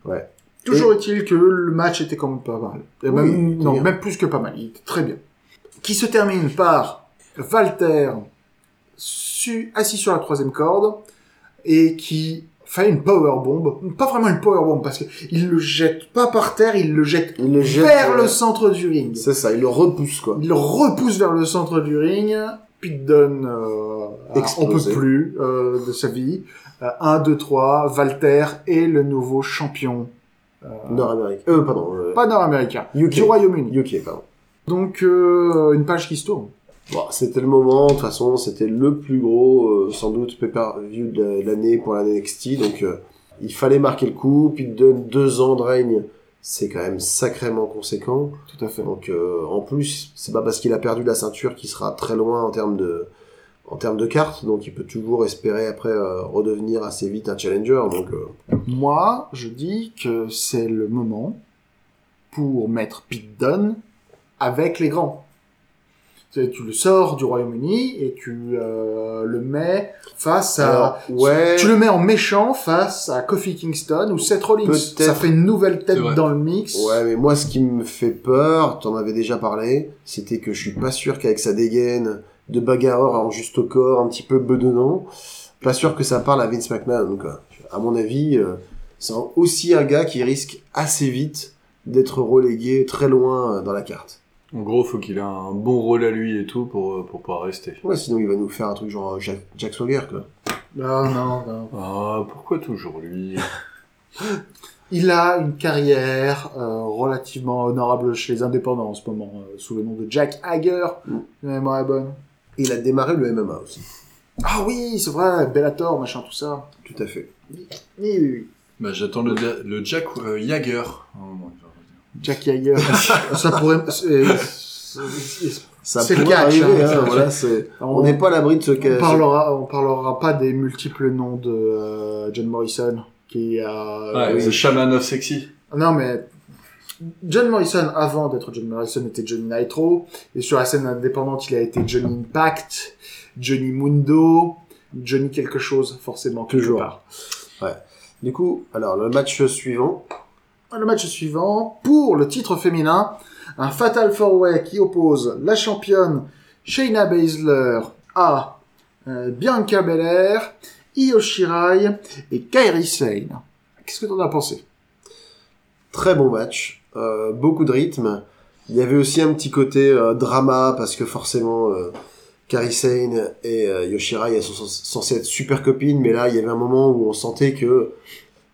Ouais. Toujours est-il que le match était quand même pas mal. Et même, non, bien. même plus que pas mal. Il était très bien. Qui se termine par Walter su- assis sur la troisième corde et qui fait une power bomb. Pas vraiment une power bomb parce que il le jette pas par terre, il le jette Il le jette, vers euh, le centre du ring. C'est ça, il le repousse quoi. Il le repousse vers le centre du ring. Pete Dunne, euh, on peut plus euh, de sa vie. 1, 2, 3, Walter est le nouveau champion. Euh, Nord-Amérique. Euh, pardon. Euh, pas nord-américain, UK. du Royaume-Uni. UK, pardon. Donc, euh, une page qui se tourne. Bon, c'était le moment, de toute façon, c'était le plus gros, euh, sans doute, pay-per-view de la- de l'année pour la NXT, donc euh, il fallait marquer le coup, puis donne deux ans de règne, c'est quand même sacrément conséquent. Tout à fait. Donc euh, en plus, c'est pas parce qu'il a perdu la ceinture qu'il sera très loin en termes de en termes de cartes, donc il peut toujours espérer après redevenir assez vite un challenger. Donc Moi, je dis que c'est le moment pour mettre Pete Dunne avec les grands. Tu sais, tu le sors du Royaume-Uni et tu euh, le mets face à... alors, ouais, Tu le mets en méchant face à Kofi Kingston ou Seth Rollins. Ça fait une nouvelle tête dans le mix. ouais, mais moi ce qui me fait peur, t'en avais déjà parlé, c'était que je suis pas sûr qu'avec sa dégaine de bagarreur en juste au corps, un petit peu bedonnant, pas sûr que ça parle à Vince McMahon. Quoi. À mon avis, euh, c'est aussi un gars qui risque assez vite d'être relégué très loin euh, dans la carte. En gros, faut qu'il ait un bon rôle à lui et tout pour, euh, pour pouvoir rester. Ouais, sinon il va nous faire un truc genre euh, Jack, Jack Swagger, quoi. Non, non, non. Ah, pourquoi toujours lui? Il a une carrière euh, relativement honorable chez les indépendants en ce moment, euh, sous le nom de Jack Hager. Mm. La est bonne. Il a démarré le MMA aussi. Ah oui, c'est vrai, Bellator, machin, tout ça. Tout à fait. Oui, oui, oui. Bah, j'attends le, le Jack euh, Jagger. Oh, Jack Hager. ça pourrait... c'est- c'est- Ça C'est le pourrait catch, arriver, hein, hein, voilà, c'est- on, on n'est pas à l'abri de ce on cas. parlera, on parlera pas des multiples noms de euh, John Morrison qui a. Ouais, oui. The Shaman of Sexy. Non mais John Morrison avant d'être John Morrison était Johnny Nitro et sur la scène indépendante il a été Johnny Impact, Johnny Mundo, Johnny quelque chose forcément Toujours. part. Du coup, alors le match suivant, Le match suivant, pour le titre féminin, un Fatal Four Way qui oppose la championne Shayna Baszler à euh, Bianca Belair, Io Shirai et Kairi Sane. Qu'est-ce que t'en as pensé? Très bon match, euh, beaucoup de rythme. Il y avait aussi un petit côté euh, drama parce que forcément, Kairi Sane et Yoshirai elles sont cens- censées être super copines, mais là il y avait un moment où on sentait que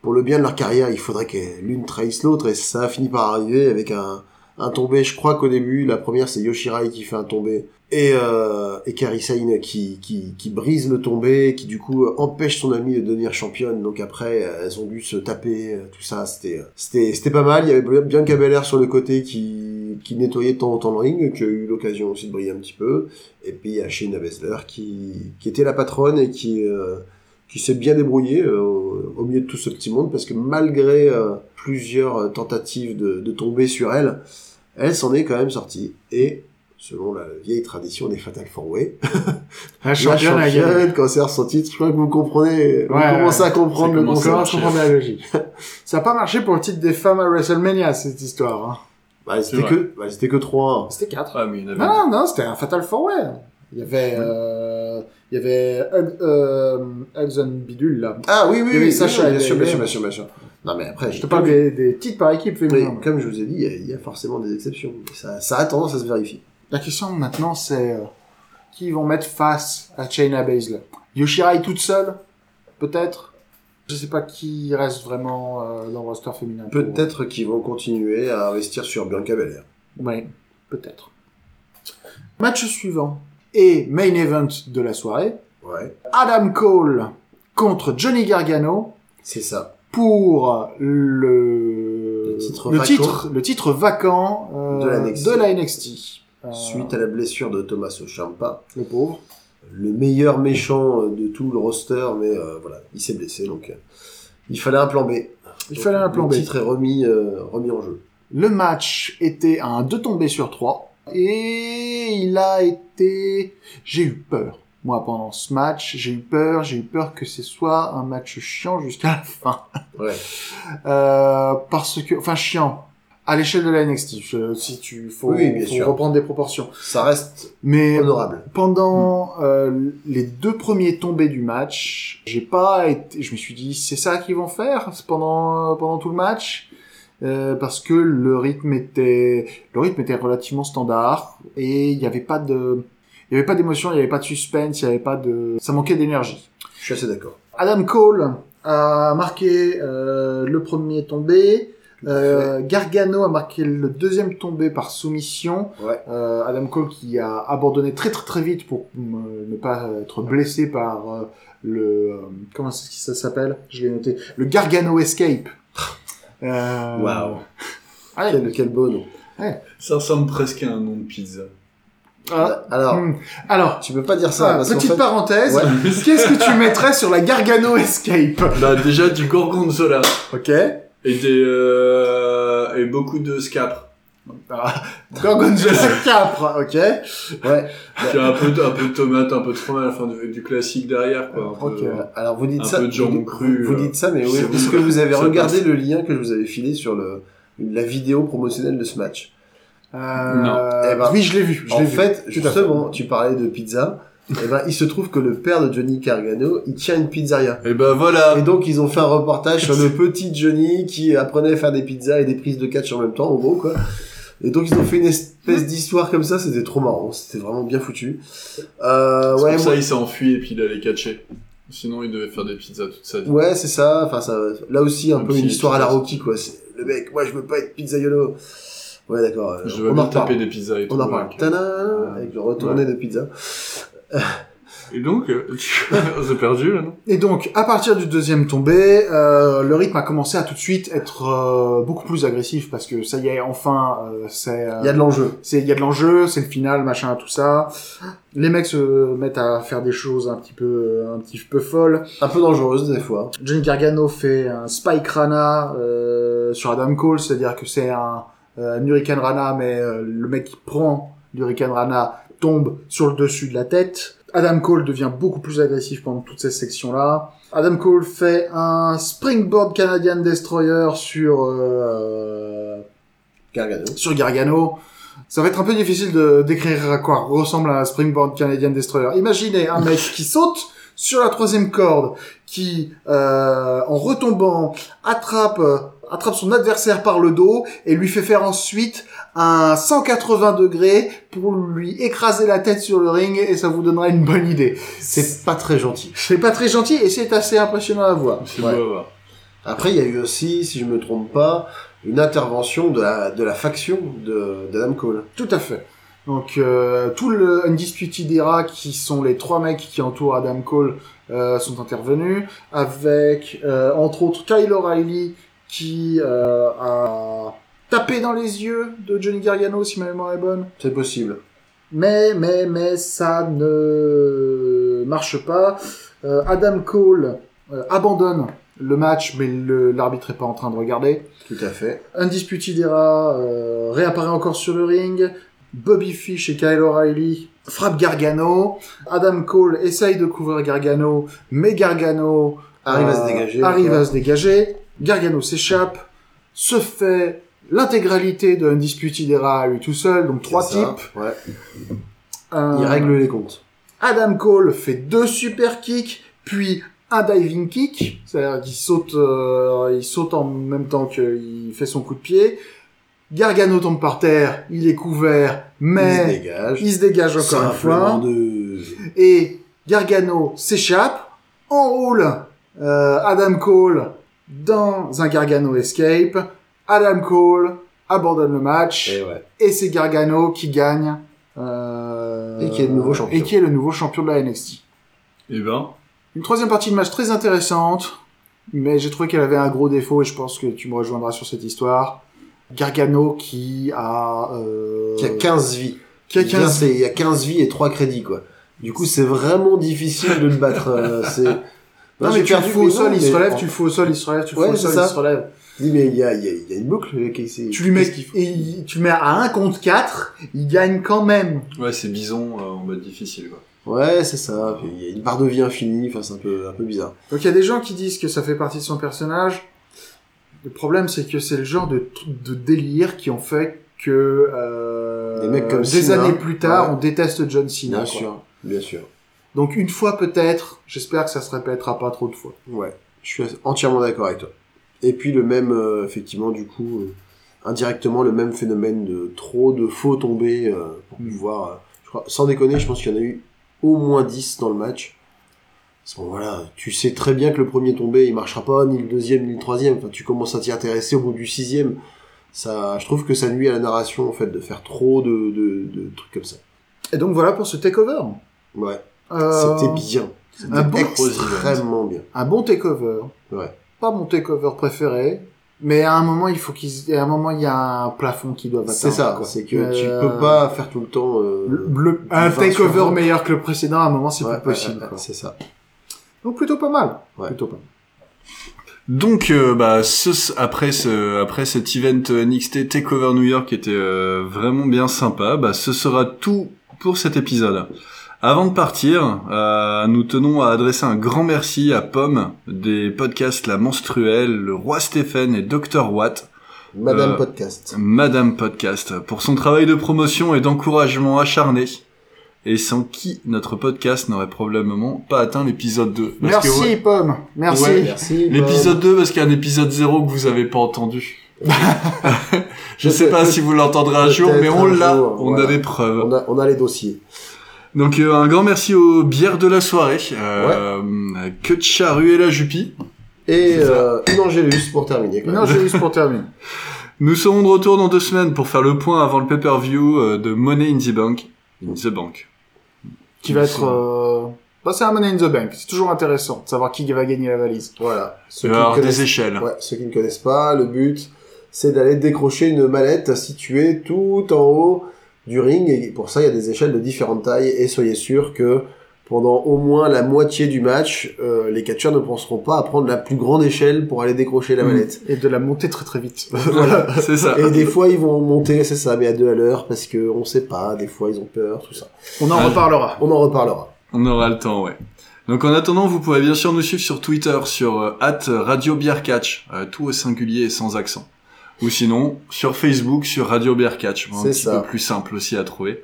pour le bien de leur carrière, il faudrait que l'une trahisse l'autre et ça a fini par arriver avec un, un tombé. Je crois qu'au début, la première c'est Yoshirai qui fait un tombé et, euh, et qui, qui, brise le tombé, qui du coup empêche son amie de devenir championne. Donc après, elles ont dû se taper, tout ça. C'était c'était c'était pas mal. Il y avait Bianca Belair sur le côté qui, qui nettoyait de temps en temps le ring, qui a eu l'occasion aussi de briller un petit peu. Et puis il y a Shayna Baszler qui, qui était la patronne et qui, euh, qui s'est bien débrouillée euh, au, au milieu de tout ce petit monde parce que malgré euh, plusieurs euh, tentatives de, de tomber sur elle, elle s'en est quand même sortie. Et selon la vieille tradition des Fatal Four Way, La la championne a gagné. championne conserve son titre. Je crois que vous comprenez, vous Ouais, commencez à comprendre le à concept. Je comprends la logique Ça n'a pas marché pour le titre des femmes à WrestleMania, cette histoire. Hein. Bah, c'était C'est que, bah, c'était que 3 C'était 4. Ah, mais il y en avait. Non, non, c'était un Fatal Four Way. Il y avait... Euh, il y avait euh, Hudson Bidule, là. Ah oui, oui, oui, Sacha oui, bien sûr, bien sûr, bien sûr, bien sûr. Non, mais après, Je te parle des, des titres par équipe Oui, féminin. comme je vous ai dit, il y a- il y, a forcément des exceptions. Ça, ça a tendance à se vérifier. La question maintenant, c'est euh, qui ils vont mettre face à Shayna Baszler? Yoshirai toute seule Peut-être? Je sais pas qui reste vraiment euh, dans le roster féminin. pour- Peut-être qu'ils vont continuer à investir sur Bianca Belair. Oui, peut-être. Match suivant. Et main event de la soirée. Ouais, Adam Cole contre Johnny Gargano c'est ça. pour le, Le titre le vacant. titre, le titre vacant euh, De la NXT. de la NXT. Euh, Suite à la blessure de Thomas Ciampa, Le pauvre. le meilleur méchant euh, de tout le roster, mais euh, voilà, il s'est blessé, donc il fallait un plan B. Il Donc, fallait un plan B. Le titre est remis, remis en jeu. Le match était à un 2 tombés sur 3. Et il a été... J'ai eu peur. Moi, pendant ce match, j'ai eu peur. J'ai eu peur que ce soit un match chiant jusqu'à la fin. Ouais. Euh, parce que... Enfin, chiant. À l'échelle de la NXT. Je- si tu... Faut, Oui, bien faut sûr. reprendre des proportions. Ça reste Mais honorable. pendant euh, les deux premiers tombés du match, j'ai pas été... Je me suis dit, c'est ça qu'ils vont faire pendant, pendant tout le match? Euh, parce que le rythme était le rythme était relativement standard et il n'y avait pas de il y avait pas d'émotion, il n'y avait pas de suspense, il y avait pas de ça manquait d'énergie. Je suis assez d'accord. Adam Cole a marqué euh, le premier tombé, euh, Gargano a marqué le deuxième tombé par soumission. Ouais. Euh, Adam Cole qui a abandonné très très très vite pour euh, ne pas être blessé par euh, le euh, comment c'est ce que ça s'appelle? Je l'ai noté. Le Gargano Escape. Euh, Waouh. ouais. Quel, quel beau nom. Ça ressemble presque à un nom de pizza. Ah, Alors, hmm. Alors, tu peux pas dire ça. ah, parce petite fait- parenthèse, Ouais. qu'est-ce que tu mettrais sur la Gargano Escape? Bah, déjà du gorgonzola. Ok. Et des, euh, et beaucoup de scapres. Ah, Gorgonzola capre, ok. Ouais. Puis un peu, de, un peu de tomate, un peu de fromage, enfin du, du classique derrière, quoi. Un peu, Alors vous dites Un ça, peu de jambon vous, cru, vous euh, dites ça, mais oui, est-ce que vous avez regardé passe. le lien que je vous avais filé sur le, la vidéo promotionnelle de ce match Euh, Non. Eh ben, oui, je l'ai vu. Je En l'ai vu. fait, Tout à justement, tu parlais de pizza. Et ben, il se trouve que le père de Johnny Gargano, il tient une pizzeria. Et ben voilà. Et donc, ils ont fait un reportage sur le petit Johnny qui apprenait à faire des pizzas et des prises de catch en même temps, en gros, quoi. Et donc, ils ont fait une espèce d'histoire comme ça, c'était trop marrant, c'était vraiment bien foutu. Euh, ouais, pour ça moi- il s'est enfui et puis il allait catcher. Sinon il devait faire des pizzas toute sa vie. ouais, c'est ça, enfin, ça, là aussi, un Un peu une histoire à la. Rocky, quoi. Le mec, moi, je veux pas être pizzaiolo. Ouais, d'accord. euh, Je devais on en bien taper des pizzas et tout. On en parle. avec- Avec le retourné de pizza. Et donc, euh, on s'est perdu là, non Et donc, à partir du deuxième tombé, euh, le rythme a commencé à tout de suite être euh, beaucoup plus agressif parce que ça y est, enfin, euh, c'est, euh, Il y a de l'enjeu. c'est, il y a de l'enjeu, c'est le final, machin, tout ça. Les mecs se mettent à faire des choses un petit peu, un petit peu folles. Un peu dangereuse des fois. Johnny Gargano fait un Spike Rana euh, sur Adam Cole, c'est-à-dire que c'est un, euh, un Hurricane Rana, mais euh, le mec qui prend l'Hurricane Rana tombe sur le dessus de la tête. Adam Cole devient beaucoup plus agressif pendant toute cette section-là. Adam Cole fait un Springboard Canadian Destroyer sur euh, Gargano. sur Gargano. Ça va être un peu difficile de décrire à quoi ressemble un Springboard Canadian Destroyer. Imaginez un mec qui saute sur la troisième corde, qui, euh, en retombant, attrape, attrape son adversaire par le dos et lui fait faire ensuite un 180 degrés pour lui écraser la tête sur le ring et ça vous donnera une bonne idée. C'est pas très gentil. C'est pas très gentil et c'est assez impressionnant à voir. C'est Ouais. beau à voir. Après, il y a eu aussi, si je me trompe pas, une intervention de la, de la faction de d'Adam Cole. Tout à fait. Donc euh, tout le Undisputed Era, qui sont les trois mecs qui entourent Adam Cole, euh, sont intervenus, avec euh, entre autres Kyle O'Reilly qui euh, a tapé dans les yeux de Johnny Gargano, si ma mémoire est bonne. C'est possible. Mais, mais, mais ça ne marche pas. Euh, Adam Cole euh, abandonne le match, mais l'arbitre est pas en train de regarder. Tout à fait. Undisputed Era réapparaît encore sur le ring. Bobby Fish et Kyle O'Reilly frappent Gargano. Adam Cole essaye de couvrir Gargano, mais Gargano Arrive à se dégager. Arrive encore. à se dégager. Gargano s'échappe, se fait l'intégralité de Undisputed Era à lui tout seul, donc trois ça. types. Ouais. Euh, Il règle les comptes. Adam Cole fait deux super kicks, puis un diving kick, c'est-à-dire qu'il saute, euh, il saute en même temps qu'il fait son coup de pied. Gargano tombe par terre, il est couvert, Il se mais dégage. il se dégage encore une fois. de... Et Gargano s'échappe, enroule euh, Adam Cole dans un Gargano escape. Adam Cole abandonne le match Et ouais. et c'est Gargano qui gagne. euh, Et qui est le nouveau champion. Et qui est le nouveau champion de la NXT. Et ben, Une troisième partie de match très intéressante, mais j'ai trouvé qu'elle avait un gros défaut et je pense que tu me rejoindras sur cette histoire. Gargano qui a... Euh, Qui a 15 vies. qui a Il vient, 15 c'est- Il y a 15 vies et 3 crédits, quoi. Du coup, c'est vraiment difficile de le battre. euh, c'est... Non, Moi, mais tu le fous au sol, non, il se relève, tu le fous au sol, il se relève, tu le fous au sol, il se relève. Dis, mais il y a, il y, a, il y a une boucle. Tu lui mets, et il- tu le mets à 1 contre 4, il gagne quand même. ouais, c'est bison euh, en mode difficile, quoi. Ouais, c'est ça. Il y a une barre de vie infinie. Enfin, c'est un peu, un peu bizarre. Donc il y a des gens qui disent que ça fait partie de son personnage. Le problème, c'est que c'est le genre de, de délire qui ont fait que euh, Des mecs comme des Cena, années plus tard, ouais. on déteste John Cena. Bien quoi. sûr. Bien sûr. Donc une fois peut-être, j'espère que ça se répétera pas trop de fois. Ouais. Je suis entièrement d'accord avec toi. Et puis le même, euh, effectivement, du coup, euh, indirectement, le même phénomène de trop de faux tombés euh, pour Mm. pouvoir... je crois, sans déconner, je pense qu'il y en a eu au moins 10 dans le match. Parce bon, voilà, tu sais très bien que le premier tombé, il marchera pas, ni le deuxième, ni le troisième. Enfin, tu commences à t'y intéresser au bout du sixième. Ça, je trouve que ça nuit à la narration, en fait, de faire trop de, de, de trucs comme ça. Et donc voilà pour ce takeover. Ouais. Euh, C'était bien. C'était un bon extrêmement bien. Un bon takeover. Ouais. Pas mon takeover préféré. Mais à un moment, il faut qu'il, à un moment, il y a un plafond qui doit atteindre. C'est ça, quoi. c'est que Euh, tu peux pas faire tout le temps... euh, Le, le- un 20 sur takeover 20. meilleur que le précédent, à un moment, c'est ouais, plus possible. ouais, ouais, quoi. c'est ça. Donc plutôt pas mal. Ouais. Plutôt pas mal. Donc, euh, bah, ce, après ce, après cet event NXT Takeover New York qui était euh, vraiment bien sympa, bah, ce sera tout pour cet épisode. Avant de partir, euh, nous tenons à adresser un grand merci à Pomme des podcasts La Menstruelle, le Roi Stéphane et Dr Watt, Madame Euh, Podcast. Madame Podcast, pour son travail de promotion et d'encouragement acharné. Et sans qui notre podcast n'aurait probablement pas atteint l'épisode 2. Parce que, Merci, ouais, Pomme. Merci. Ouais. Merci. L'épisode 2 parce qu'il y a un épisode 0 que vous avez pas entendu. Je sais pas si vous l'entendrez un jour, mais on l'a, on a des preuves. On a, on a les dossiers. Donc euh, un grand merci aux bières de la soirée, euh, que Charu et la Jupi. Et C'est euh, une Angélus pour terminer. j'ai juste pour terminer. Nous serons de retour dans deux semaines pour faire le point avant le pay-per-view euh, de Money in the Bank. In the Bank. Qui va être euh, Passer un Money in the Bank, c'est toujours intéressant de savoir qui va gagner la valise. Voilà. Ceux qui connaissent- des échelles. Ouais, ceux qui ne connaissent pas, le but, c'est d'aller décrocher une mallette située tout en haut du ring. Et pour ça, il y a des échelles de différentes tailles. Et soyez sûr que pendant au moins la moitié du match, euh, les catcheurs ne penseront pas à prendre la plus grande échelle pour aller décrocher la Mm. mallette. Et de la monter très très vite. voilà. C'est ça. Et des fois, ils vont monter, c'est ça, mais à deux à l'heure, parce que on sait pas, des fois, ils ont peur, tout ça. On en Ah, reparlera. On en reparlera. On aura le temps, ouais. Donc en attendant, vous pouvez bien sûr nous suivre sur Twitter, sur euh, Radio Beer Catch, euh, tout au singulier et sans accent. Ou sinon, sur Facebook, sur Radio Beer Catch, un C'est petit ça. peu plus simple aussi à trouver.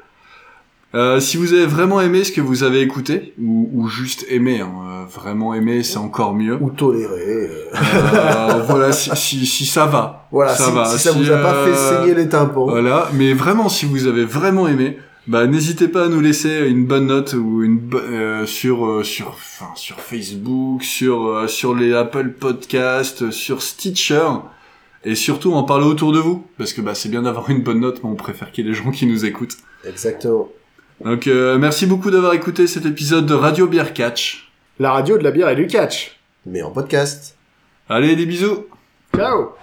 Euh, si vous avez vraiment aimé ce que vous avez écouté, ou, ou juste aimé, hein, euh, vraiment aimé, c'est encore mieux. Ou tolérer. euh. Euh, voilà, si, si, si ça va. Voilà, ça si, va. si ça vous a pas euh, fait saigner les tympans. Voilà, mais vraiment, si vous avez vraiment aimé, bah n'hésitez pas à nous laisser une bonne note ou une euh, sur euh, sur enfin sur Facebook, sur euh, sur les Apple Podcasts, sur Stitcher et surtout en parler autour de vous parce que bah c'est bien d'avoir une bonne note, mais on préfère qu'il y ait des gens qui nous écoutent. Exactement. Donc euh, merci beaucoup d'avoir écouté cet épisode de Radio Beer Catch. La radio de la bière et du catch. Mais en podcast. Allez, des bisous. Ciao